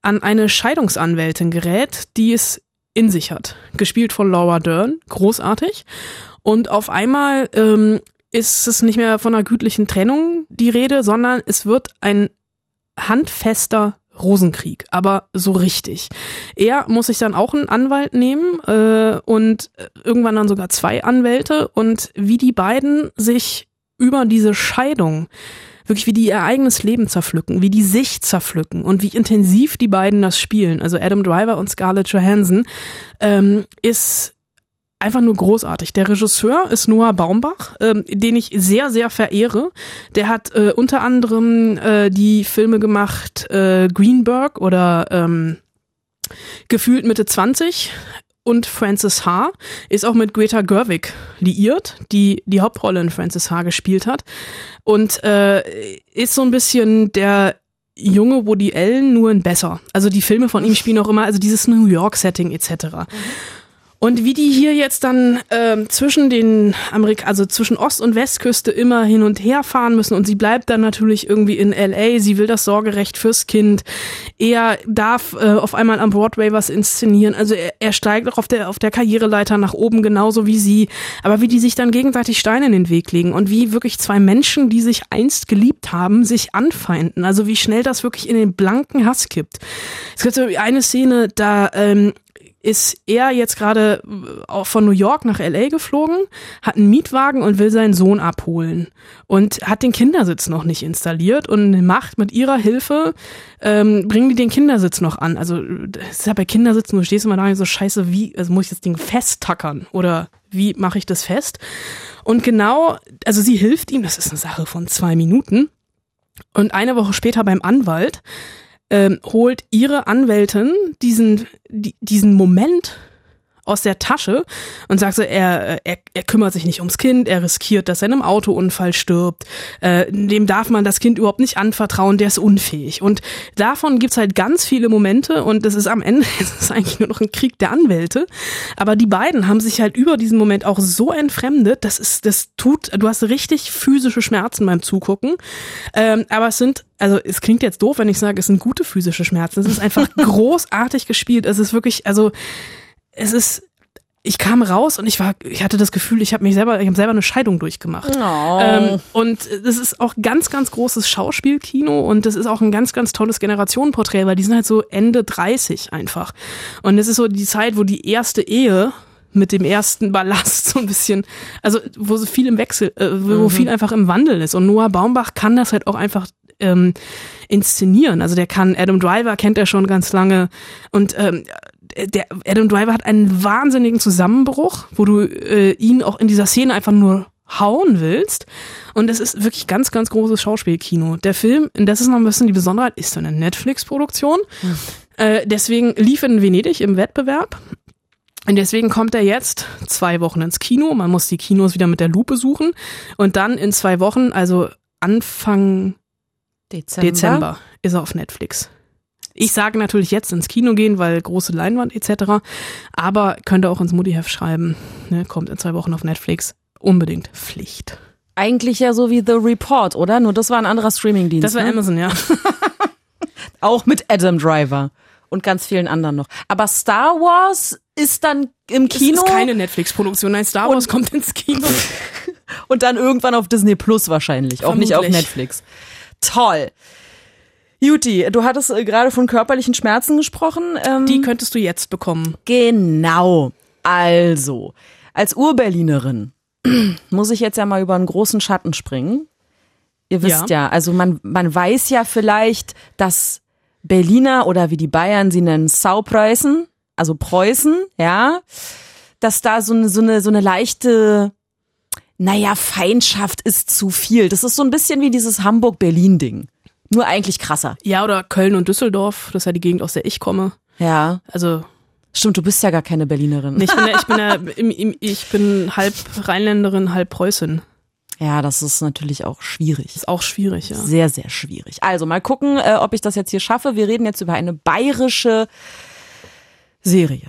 an eine Scheidungsanwältin gerät, die es in sich hat. Gespielt von Laura Dern, großartig. Und auf einmal ähm, ist es nicht mehr von einer gütlichen Trennung die Rede, sondern es wird ein handfester Rosenkrieg, aber so richtig. Er muss sich dann auch einen Anwalt nehmen äh, und irgendwann dann sogar zwei Anwälte und wie die beiden sich über diese Scheidung wirklich wie die ihr eigenes Leben zerpflücken, wie die sich zerpflücken und wie intensiv die beiden das spielen, also Adam Driver und Scarlett Johansson, ähm, ist einfach nur großartig. Der Regisseur ist Noah Baumbach, ähm, den ich sehr, sehr verehre. Der hat äh, unter anderem äh, die Filme gemacht äh, Greenberg oder ähm, Gefühlt Mitte 20 und Frances H. ist auch mit Greta Gerwig liiert, die die Hauptrolle in Frances H. gespielt hat und äh, ist so ein bisschen der junge Woody Allen nur ein besser. Also die Filme von ihm spielen auch immer, also dieses New York Setting etc. Mhm. Und wie die hier jetzt dann ähm, zwischen den Amerika also zwischen Ost- und Westküste immer hin und her fahren müssen und sie bleibt dann natürlich irgendwie in LA, sie will das Sorgerecht fürs Kind. Er darf äh, auf einmal am Broadway was inszenieren, also er, er steigt auch auf der auf der Karriereleiter nach oben genauso wie sie, aber wie die sich dann gegenseitig Steine in den Weg legen und wie wirklich zwei Menschen, die sich einst geliebt haben, sich anfeinden, also wie schnell das wirklich in den blanken Hass kippt. Es gibt so eine Szene, da ähm, ist er jetzt gerade äh, von New York nach LA geflogen, hat einen Mietwagen und will seinen Sohn abholen und hat den Kindersitz noch nicht installiert und macht mit ihrer Hilfe, ähm, bringen die den Kindersitz noch an. Also das ist ja bei Kindersitzen, du stehst immer da und so scheiße, wie, also muss ich das Ding festtackern oder wie mache ich das fest? Und genau, also sie hilft ihm, das ist eine Sache von zwei Minuten. Und eine Woche später beim Anwalt ähm, holt ihre Anwältin diesen, die, diesen Moment aus der Tasche und sagt so, er, er, er kümmert sich nicht ums Kind, er riskiert, dass er in einem Autounfall stirbt, äh, dem darf man das Kind überhaupt nicht anvertrauen, der ist unfähig. Und davon gibt's halt ganz viele Momente und das ist am Ende, es ist eigentlich nur noch ein Krieg der Anwälte. Aber die beiden haben sich halt über diesen Moment auch so entfremdet, das ist, das tut, du hast richtig physische Schmerzen beim Zugucken. Ähm, aber es sind also es klingt jetzt doof, wenn ich sage, es sind gute physische Schmerzen. Es ist einfach großartig gespielt. Es ist wirklich, also es ist ich kam raus und ich war, ich hatte das Gefühl, ich habe mich selber, ich habe selber eine Scheidung durchgemacht. Oh. Ähm, und das ist auch ganz, ganz großes Schauspielkino und das ist auch ein ganz, ganz tolles Generationenporträt, weil die sind halt so Ende 30 einfach. Und es ist so die Zeit, wo die erste Ehe mit dem ersten Ballast so ein bisschen, also wo so viel im Wechsel, äh, wo mhm. viel einfach im Wandel ist. Und Noah Baumbach kann das halt auch einfach ähm, inszenieren. Also der kann, Adam Driver kennt er schon ganz lange und ähm, der Adam Driver hat einen wahnsinnigen Zusammenbruch, wo du äh, ihn auch in dieser Szene einfach nur hauen willst. Und es ist wirklich ganz, ganz großes Schauspielkino. Der Film, das ist noch ein bisschen die Besonderheit, ist eine Netflix-Produktion. Mhm. Äh, deswegen lief in Venedig im Wettbewerb. Und deswegen kommt er jetzt zwei Wochen ins Kino. Man muss die Kinos wieder mit der Lupe suchen. Und dann in zwei Wochen, also Anfang Dezember. Dezember, ist er auf Netflix. Ich sage natürlich jetzt ins Kino gehen, weil große Leinwand etc. Aber könnt ihr auch ins Mutti-Heft schreiben. Ne, kommt in zwei Wochen auf Netflix. Unbedingt Pflicht. Eigentlich ja so wie The Report, oder? Nur das war ein anderer Streamingdienst. Das war ne? Amazon, ja. Auch mit Adam Driver und ganz vielen anderen noch. Aber Star Wars ist dann im Kino Das ist keine Netflix-Produktion. Nein, Star Wars kommt ins Kino. und dann irgendwann auf Disney Plus wahrscheinlich, auch nicht auf Vermutlich. Netflix. Toll. Juti, du hattest äh, gerade von körperlichen Schmerzen gesprochen. Ähm, Die könntest du jetzt bekommen. Genau. Also, als Urberlinerin muss ich jetzt ja mal über einen großen Schatten springen. Ihr wisst ja, also man, man weiß ja vielleicht, dass Berliner oder wie die Bayern sie nennen, Saupreußen, also Preußen, ja, dass da so eine, so eine, so eine leichte, naja, Feindschaft ist zu viel. Das ist so ein bisschen wie dieses Hamburg-Berlin-Ding. Nur eigentlich krasser. Ja, oder Köln und Düsseldorf. Das ist ja die Gegend, aus der ich komme. Ja. Also, Stimmt, du bist ja gar keine Berlinerin. nee, ich bin, ja, ich bin, ja, im, im, ich bin halb Rheinländerin, halb Preußin. Ja, das ist natürlich auch schwierig. Ist auch schwierig, ja. Sehr, sehr schwierig. Also mal gucken, äh, ob ich das jetzt hier schaffe. Wir reden jetzt über eine bayerische Serie.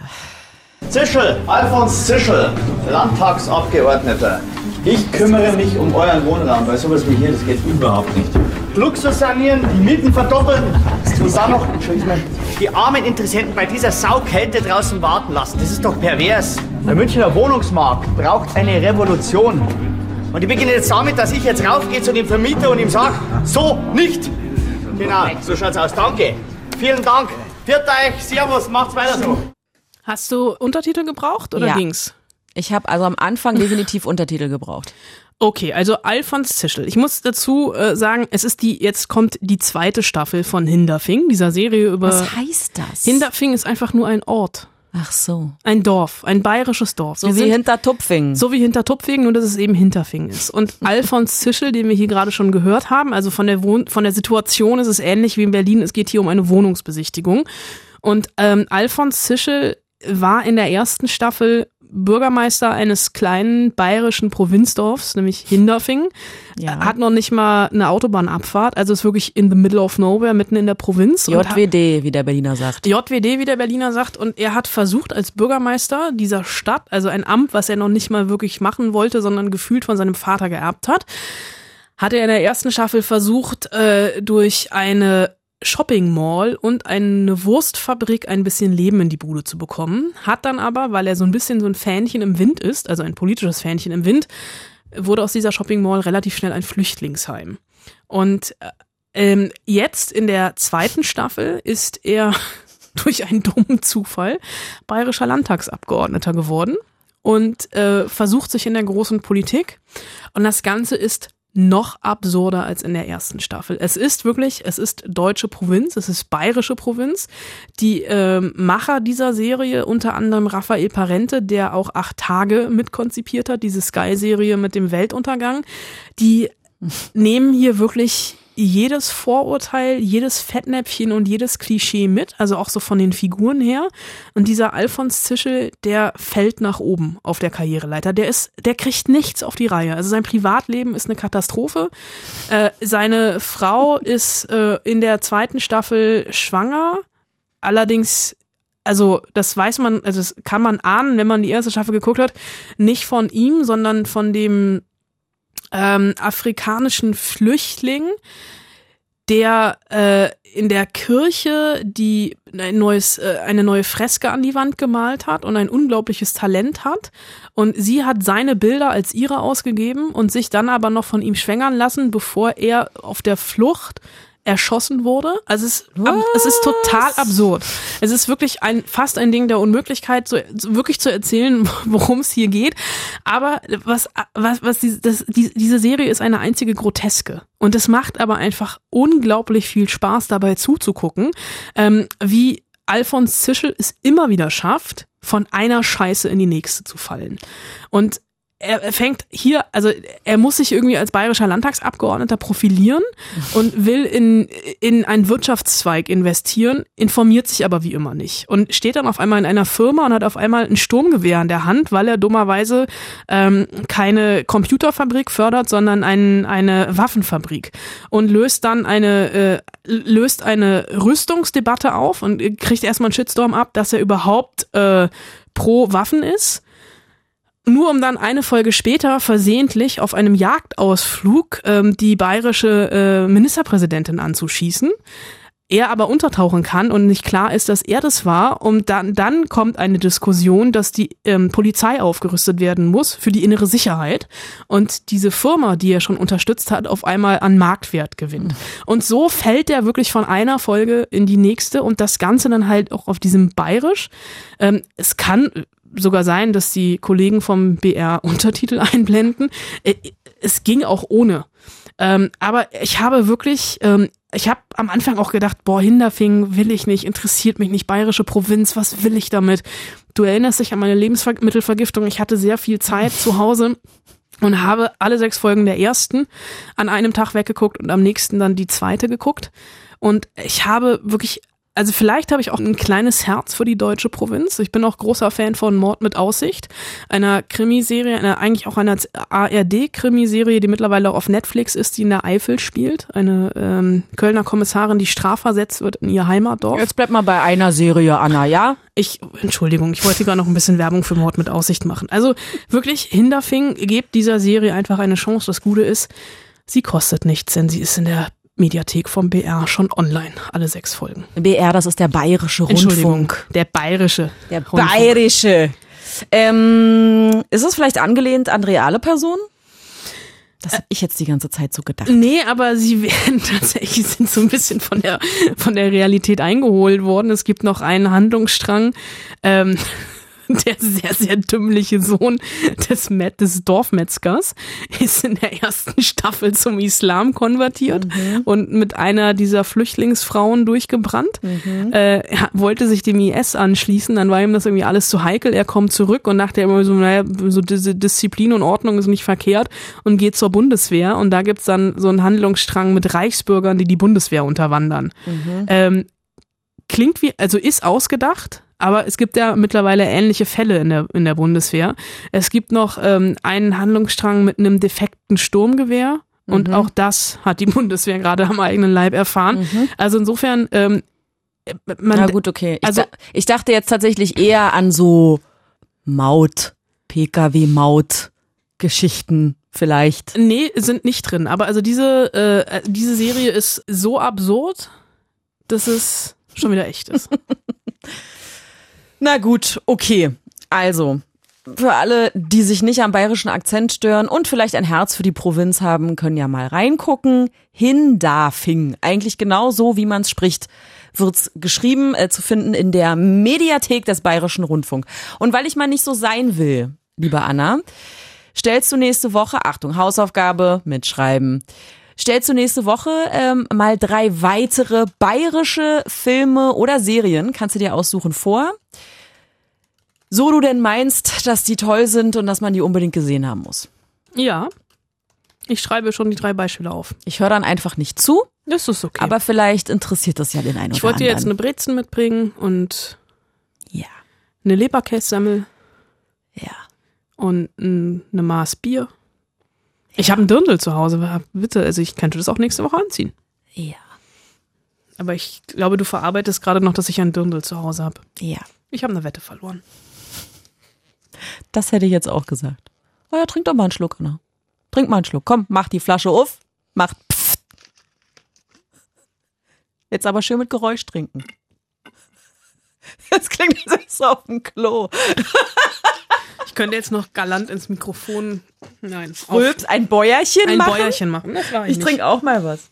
Zischel, Alfons Zischel, Landtagsabgeordneter. Ich kümmere mich um euren Wohnraum, weil sowas wie hier, das geht überhaupt nicht. Luxus sanieren, die Mieten verdoppeln und dann noch, Entschuldigung, die armen Interessenten bei dieser Saukälte draußen warten lassen. Das ist doch pervers. Der Münchner Wohnungsmarkt braucht eine Revolution. Und ich beginne jetzt damit, dass ich jetzt raufgehe zu dem Vermieter und ihm sage, so nicht. Genau, so schaut's aus. Danke. Vielen Dank. Viert euch, Servus, macht's weiter so. Hast du Untertitel gebraucht oder Ja. ging's? Ich habe also am Anfang definitiv Untertitel gebraucht. Okay, also Alfons Zischel. Ich muss dazu äh, sagen, es ist die, jetzt kommt die zweite Staffel von Hinterfing, dieser Serie über. Was heißt das? Hinterfing ist einfach nur ein Ort. Ach so. Ein Dorf, ein bayerisches Dorf. So Wir wie sind- hinter Tupfing. So wie hinter Tupfingen, nur dass es eben Hinterfing ist. Und Alfons Zischel, den wir hier gerade schon gehört haben, also von der, Wohn von der Situation ist es ähnlich wie in Berlin. Es geht hier um eine Wohnungsbesichtigung. Und ähm, Alfons Zischel war in der ersten Staffel Bürgermeister eines kleinen bayerischen Provinzdorfs, nämlich Hinterfing. Ja. Hat noch nicht mal eine Autobahnabfahrt, also ist wirklich in the middle of nowhere, mitten in der Provinz. JWD, wie der Berliner sagt. JWD, wie der Berliner sagt, und er hat versucht, als Bürgermeister dieser Stadt, also ein Amt, was er noch nicht mal wirklich machen wollte, sondern gefühlt von seinem Vater geerbt hat, hat er in der ersten Staffel versucht, äh, durch eine Shopping Mall und eine Wurstfabrik ein bisschen Leben in die Bude zu bekommen. Hat dann aber, weil er so ein bisschen so ein Fähnchen im Wind ist, also ein politisches Fähnchen im Wind, wurde aus dieser Shopping Mall relativ schnell ein Flüchtlingsheim. Und äh, ähm, jetzt in der zweiten Staffel ist er durch einen dummen Zufall bayerischer Landtagsabgeordneter geworden und äh, versucht sich in der großen Politik. Und das Ganze ist noch absurder als in der ersten Staffel. Es ist wirklich, es ist deutsche Provinz, es ist bayerische Provinz. Die ähm, Macher dieser Serie, unter anderem Raphael Parente, der auch acht Tage mitkonzipiert hat, diese Sky-Serie mit dem Weltuntergang, die nehmen hier wirklich jedes Vorurteil, jedes Fettnäpfchen und jedes Klischee mit, also auch so von den Figuren her. Und dieser Alfons Zischel, der fällt nach oben auf der Karriereleiter. Der ist, der kriegt nichts auf die Reihe. Also sein Privatleben ist eine Katastrophe. Äh, seine Frau ist äh, in der zweiten Staffel schwanger. Allerdings also das weiß man, also das kann man ahnen, wenn man die erste Staffel geguckt hat, nicht von ihm, sondern von dem ähm, afrikanischen Flüchtling, der äh, in der Kirche die ein neues, äh, eine neue Freske an die Wand gemalt hat und ein unglaubliches Talent hat. Und sie hat seine Bilder als ihre ausgegeben und sich dann aber noch von ihm schwängern lassen, bevor er auf der Flucht erschossen wurde. Also es, ab, es ist total absurd. Es ist wirklich ein fast ein Ding der Unmöglichkeit, so, so wirklich zu erzählen, worum es hier geht. Aber was was was die, das, die, diese Serie ist eine einzige Groteske und es macht aber einfach unglaublich viel Spaß dabei zuzugucken, ähm, wie Alfons Zischel es immer wieder schafft, von einer Scheiße in die nächste zu fallen. Und er fängt hier, also er muss sich irgendwie als bayerischer Landtagsabgeordneter profilieren und will in, in einen Wirtschaftszweig investieren, informiert sich aber wie immer nicht und steht dann auf einmal in einer Firma und hat auf einmal ein Sturmgewehr in der Hand, weil er dummerweise ähm, keine Computerfabrik fördert, sondern ein, eine Waffenfabrik und löst dann eine äh, löst eine Rüstungsdebatte auf und kriegt erstmal einen Shitstorm ab, dass er überhaupt äh, pro Waffen ist nur um dann eine Folge später versehentlich auf einem Jagdausflug ähm, die bayerische äh, Ministerpräsidentin anzuschießen. Er aber untertauchen kann und nicht klar ist, dass er das war. Und dann, dann kommt eine Diskussion, dass die ähm, Polizei aufgerüstet werden muss für die innere Sicherheit. Und diese Firma, die er schon unterstützt hat, auf einmal an Marktwert gewinnt. Und so fällt er wirklich von einer Folge in die nächste und das Ganze dann halt auch auf diesem Bayerisch. Ähm, es kann sogar sein, dass die Kollegen vom BR Untertitel einblenden. Äh, Es ging auch ohne. Ähm, aber ich habe wirklich, ähm, ich habe am Anfang auch gedacht, boah, Hinterfing will ich nicht, interessiert mich nicht, bayerische Provinz, was will ich damit? Du erinnerst dich an meine Lebensmittelvergiftung. Ich hatte sehr viel Zeit zu Hause und habe alle sechs Folgen der ersten an einem Tag weggeguckt und am nächsten dann die zweite geguckt. Und ich habe wirklich also vielleicht habe ich auch ein kleines Herz für die deutsche Provinz. Ich bin auch großer Fan von Mord mit Aussicht, einer Krimiserie, einer, eigentlich auch einer ARD-Krimiserie, die mittlerweile auch auf Netflix ist, die in der Eifel spielt. Eine ähm, Kölner Kommissarin, die strafversetzt wird in ihr Heimatdorf. Jetzt bleib mal bei einer Serie, Anna, ja? Ich, Entschuldigung, ich wollte gar noch ein bisschen Werbung für Mord mit Aussicht machen. Also wirklich, Hinterfing, gebt dieser Serie einfach eine Chance. Das Gute ist, sie kostet nichts, denn sie ist in der Mediathek vom BR schon online, alle sechs Folgen. BR, das ist der bayerische Entschuldigung, Rundfunk. der bayerische. Der Rundfunk. bayerische. Ähm, ist es vielleicht angelehnt an reale Personen? Das habe ich jetzt die ganze Zeit so gedacht. Nee, aber sie werden tatsächlich sind so ein bisschen von der von der Realität eingeholt worden. Es gibt noch einen Handlungsstrang. Ähm, der sehr, sehr dümmliche Sohn des, Met, des Dorfmetzgers ist in der ersten Staffel zum Islam konvertiert und mit einer dieser Flüchtlingsfrauen durchgebrannt. Äh, er wollte sich dem IS anschließen, dann war ihm das irgendwie alles zu heikel. Er kommt zurück und dachte immer so, naja, so diese Disziplin und Ordnung ist nicht verkehrt und geht zur Bundeswehr. Und da gibt's dann so einen Handlungsstrang mit Reichsbürgern, die die Bundeswehr unterwandern. Ähm, klingt wie, also ist ausgedacht, aber es gibt ja mittlerweile ähnliche Fälle in der, in der Bundeswehr. Es gibt noch ähm, einen Handlungsstrang mit einem defekten Sturmgewehr. Und auch das hat die Bundeswehr gerade am eigenen Leib erfahren. Also insofern, ähm, man, Na gut, okay. Ich, also- da, ich dachte jetzt tatsächlich eher an so Maut, Pkw-Maut-Geschichten vielleicht. nee, sind nicht drin. Aber also diese, äh, diese Serie ist so absurd, dass es schon wieder echt ist. Na gut, okay. Also, für alle, die sich nicht am bayerischen Akzent stören und vielleicht ein Herz für die Provinz haben, können ja mal reingucken. Hindafing. Eigentlich genau so, wie man es spricht, wird's geschrieben, äh, zu finden in der Mediathek des Bayerischen Rundfunk. Und weil ich mal nicht so sein will, liebe Anna, stellst du nächste Woche, Achtung, Hausaufgabe, mitschreiben, stellst du nächste Woche ähm, mal drei weitere bayerische Filme oder Serien, kannst du dir aussuchen, vor, so du denn meinst, dass die toll sind und dass man die unbedingt gesehen haben muss. ja. Ich schreibe schon die drei Beispiele auf. Ich höre dann einfach nicht zu, Das ist okay. aber vielleicht interessiert das ja den einen ich oder wollte dir jetzt eine anderen. Brezen mitbringen und ja, eine Leberkässemmel ja. und ein- eine Maß Bier. Ich habe einen Dirndl zu Hause, bitte. Also ich könnte das auch nächste Woche anziehen. Ja, Aber ich glaube, du verarbeitest gerade noch, dass ich einen Dirndl zu Hause habe. ja. Ich habe eine Wette verloren. Das hätte ich jetzt auch gesagt. Oh ja, trink doch mal einen Schluck, Anna. Trink mal einen Schluck. Komm, mach die Flasche auf. Mach pfft. Jetzt aber schön mit Geräusch trinken. Das klingt, als du auf dem Klo. Ich könnte jetzt noch galant ins Mikrofon. Nein, Rülps, ein Bäuerchen ein machen. Bäuerchen machen. Das war ich, Ich trinke auch mal was.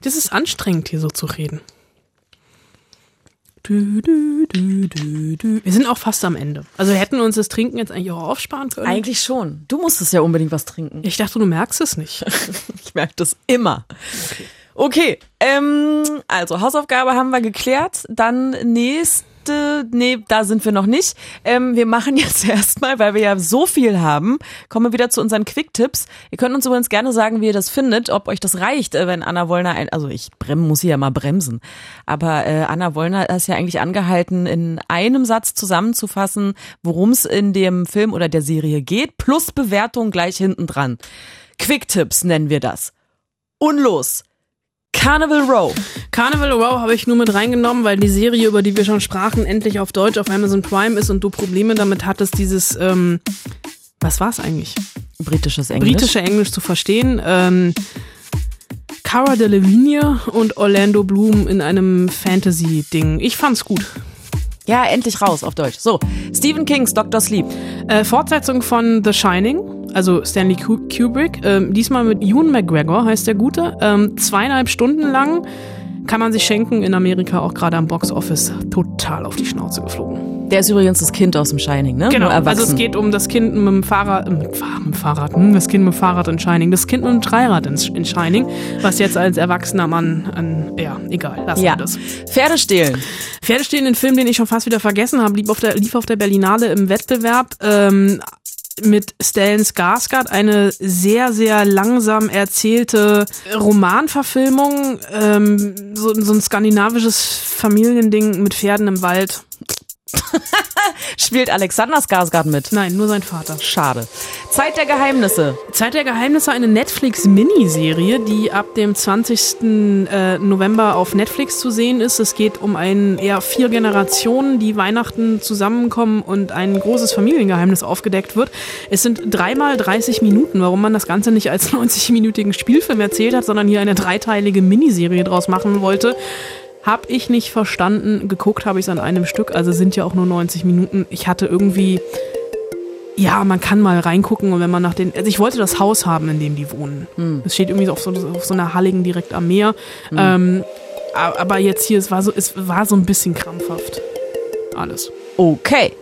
Das ist anstrengend, hier so zu reden. Du, du, du, du, du. Wir sind auch fast am Ende. Also wir hätten uns das Trinken jetzt eigentlich auch aufsparen können. Eigentlich schon. Du musstest ja unbedingt was trinken. Ich dachte, du merkst es nicht. Ich merke das immer. Okay, ähm, also Hausaufgabe haben wir geklärt. Dann nächste äh, nee, da sind wir noch nicht. Ähm, wir machen jetzt erstmal, weil wir ja so viel haben, kommen wir wieder zu unseren Quick-Tipps. Ihr könnt uns übrigens gerne sagen, wie ihr das findet, ob euch das reicht, äh, wenn Anna Wollner, ein, also ich brem, muss hier ja mal bremsen, aber äh, Anna Wollner ist ja eigentlich angehalten, in einem Satz zusammenzufassen, worum es in dem Film oder der Serie geht, plus Bewertung gleich hinten dran. Quick-Tipps nennen wir das. Und los. Carnival Row. Carnival Row habe ich nur mit reingenommen, weil die Serie, über die wir schon sprachen, endlich auf Deutsch auf Amazon Prime ist und du Probleme damit hattest, dieses, ähm, was war es eigentlich? Britisches Englisch. Britische Englisch zu verstehen. Ähm, Cara Delevingne und Orlando Bloom in einem Fantasy-Ding. Ich fand's gut. Ja, endlich raus auf Deutsch. So, Stephen Kings Dr. Sleep. Äh, Fortsetzung von The Shining, also Stanley Ku- Kubrick. Ähm, diesmal mit Ewan McGregor heißt der Gute. Ähm, zweieinhalb Stunden lang kann man sich schenken. In Amerika auch gerade am Box Office total auf die Schnauze geflogen. Der ist übrigens das Kind aus dem Shining, ne? Genau, also es geht um das Kind mit dem Fahrrad, äh, mit, mit dem Fahrrad, hm, das Kind mit dem Fahrrad in Shining, das Kind mit dem Dreirad in, in Shining, was jetzt als erwachsener Mann an, ja, egal, lassen Ja. wir das. Pferde stehlen. Pferde stehen, ein Film, den ich schon fast wieder vergessen habe, lief auf der, lief auf der Berlinale im Wettbewerb ähm, mit Stellan Skarsgård, eine sehr, sehr langsam erzählte Romanverfilmung, ähm, so, so ein skandinavisches Familiending mit Pferden im Wald. Spielt Alexander Skarsgård mit? Nein, nur sein Vater. Schade. Zeit der Geheimnisse. Zeit der Geheimnisse, eine Netflix-Miniserie, die ab dem 20. äh, November auf Netflix zu sehen ist. Es geht um ein eher vier Generationen, die Weihnachten zusammenkommen und ein großes Familiengeheimnis aufgedeckt wird. Es sind dreimal 30 Minuten, warum man das Ganze nicht als 90-minütigen Spielfilm erzählt hat, sondern hier eine dreiteilige Miniserie draus machen wollte. Hab ich nicht verstanden. Geguckt habe ich es an einem Stück, also sind ja auch nur 90 Minuten. Ich hatte irgendwie ja, man kann mal reingucken und wenn man nach den. Also ich wollte das Haus haben, in dem die wohnen. Es steht irgendwie auf so, auf so einer Halligen direkt am Meer. Ähm, a- aber jetzt hier, es war so, es war so ein bisschen krampfhaft. Alles. Okay.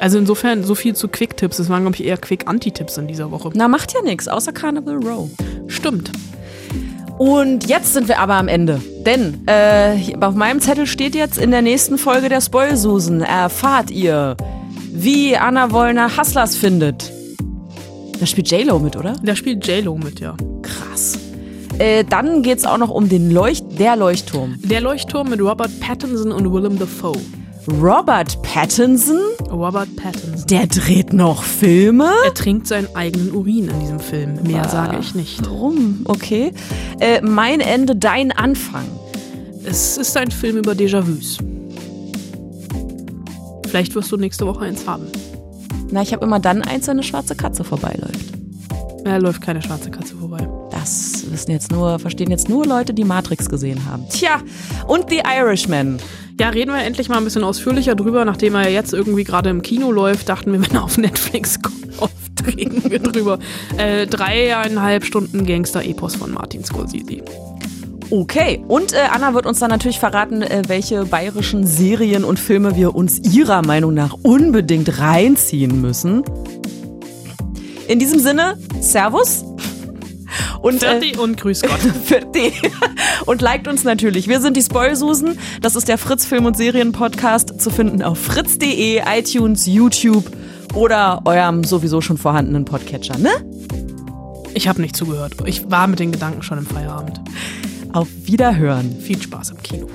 Also insofern so viel zu Quick-Tipps. Es waren, glaube ich, eher Quick-Anti-Tipps in dieser Woche. Na, macht ja nichts, außer Carnival Row. Stimmt. Und jetzt sind wir aber am Ende. Denn äh, auf meinem Zettel steht jetzt in der nächsten Folge der Spoilsusen erfahrt ihr, wie Anna Wollner Hustlers findet. Da spielt J-Lo mit, oder? Da spielt J-Lo mit, ja. Krass. Äh, dann geht's auch noch um den Leucht der Leuchtturm. Der Leuchtturm mit Robert Pattinson und Willem Dafoe. Robert Pattinson, Robert Pattinson. der dreht noch Filme. Er trinkt seinen eigenen Urin in diesem Film. Mehr sage ich nicht. Warum? Okay. Äh, mein Ende, dein Anfang. Es ist ein Film über Déjà-vus. Vielleicht wirst du nächste Woche eins haben. Na, ich habe immer dann eins, wenn eine schwarze Katze vorbeiläuft. Da läuft keine schwarze Katze vorbei. Das wissen jetzt nur, verstehen jetzt nur Leute, die Matrix gesehen haben. Tja, und The Irishman. Ja, reden wir endlich mal ein bisschen ausführlicher drüber. Nachdem er jetzt irgendwie gerade im Kino läuft, dachten wir, wenn er auf Netflix kommt, reden wir drüber. Äh, dreieinhalb Stunden Gangster-Epos von Martin Scorsese. Okay, und äh, Anna wird uns dann natürlich verraten, äh, welche bayerischen Serien und Filme wir uns ihrer Meinung nach unbedingt reinziehen müssen. In diesem Sinne, Servus. Und, äh, Fertig und grüß Gott. Fertig. Und liked uns natürlich. Wir sind die Spoilsusen. Das ist der Fritz Film- und Serien-Podcast zu finden auf fritz.de, iTunes, YouTube oder eurem sowieso schon vorhandenen Podcatcher, ne? Ich habe nicht zugehört. Ich war mit den Gedanken schon im Feierabend. Auf Wiederhören. Viel Spaß im Kino.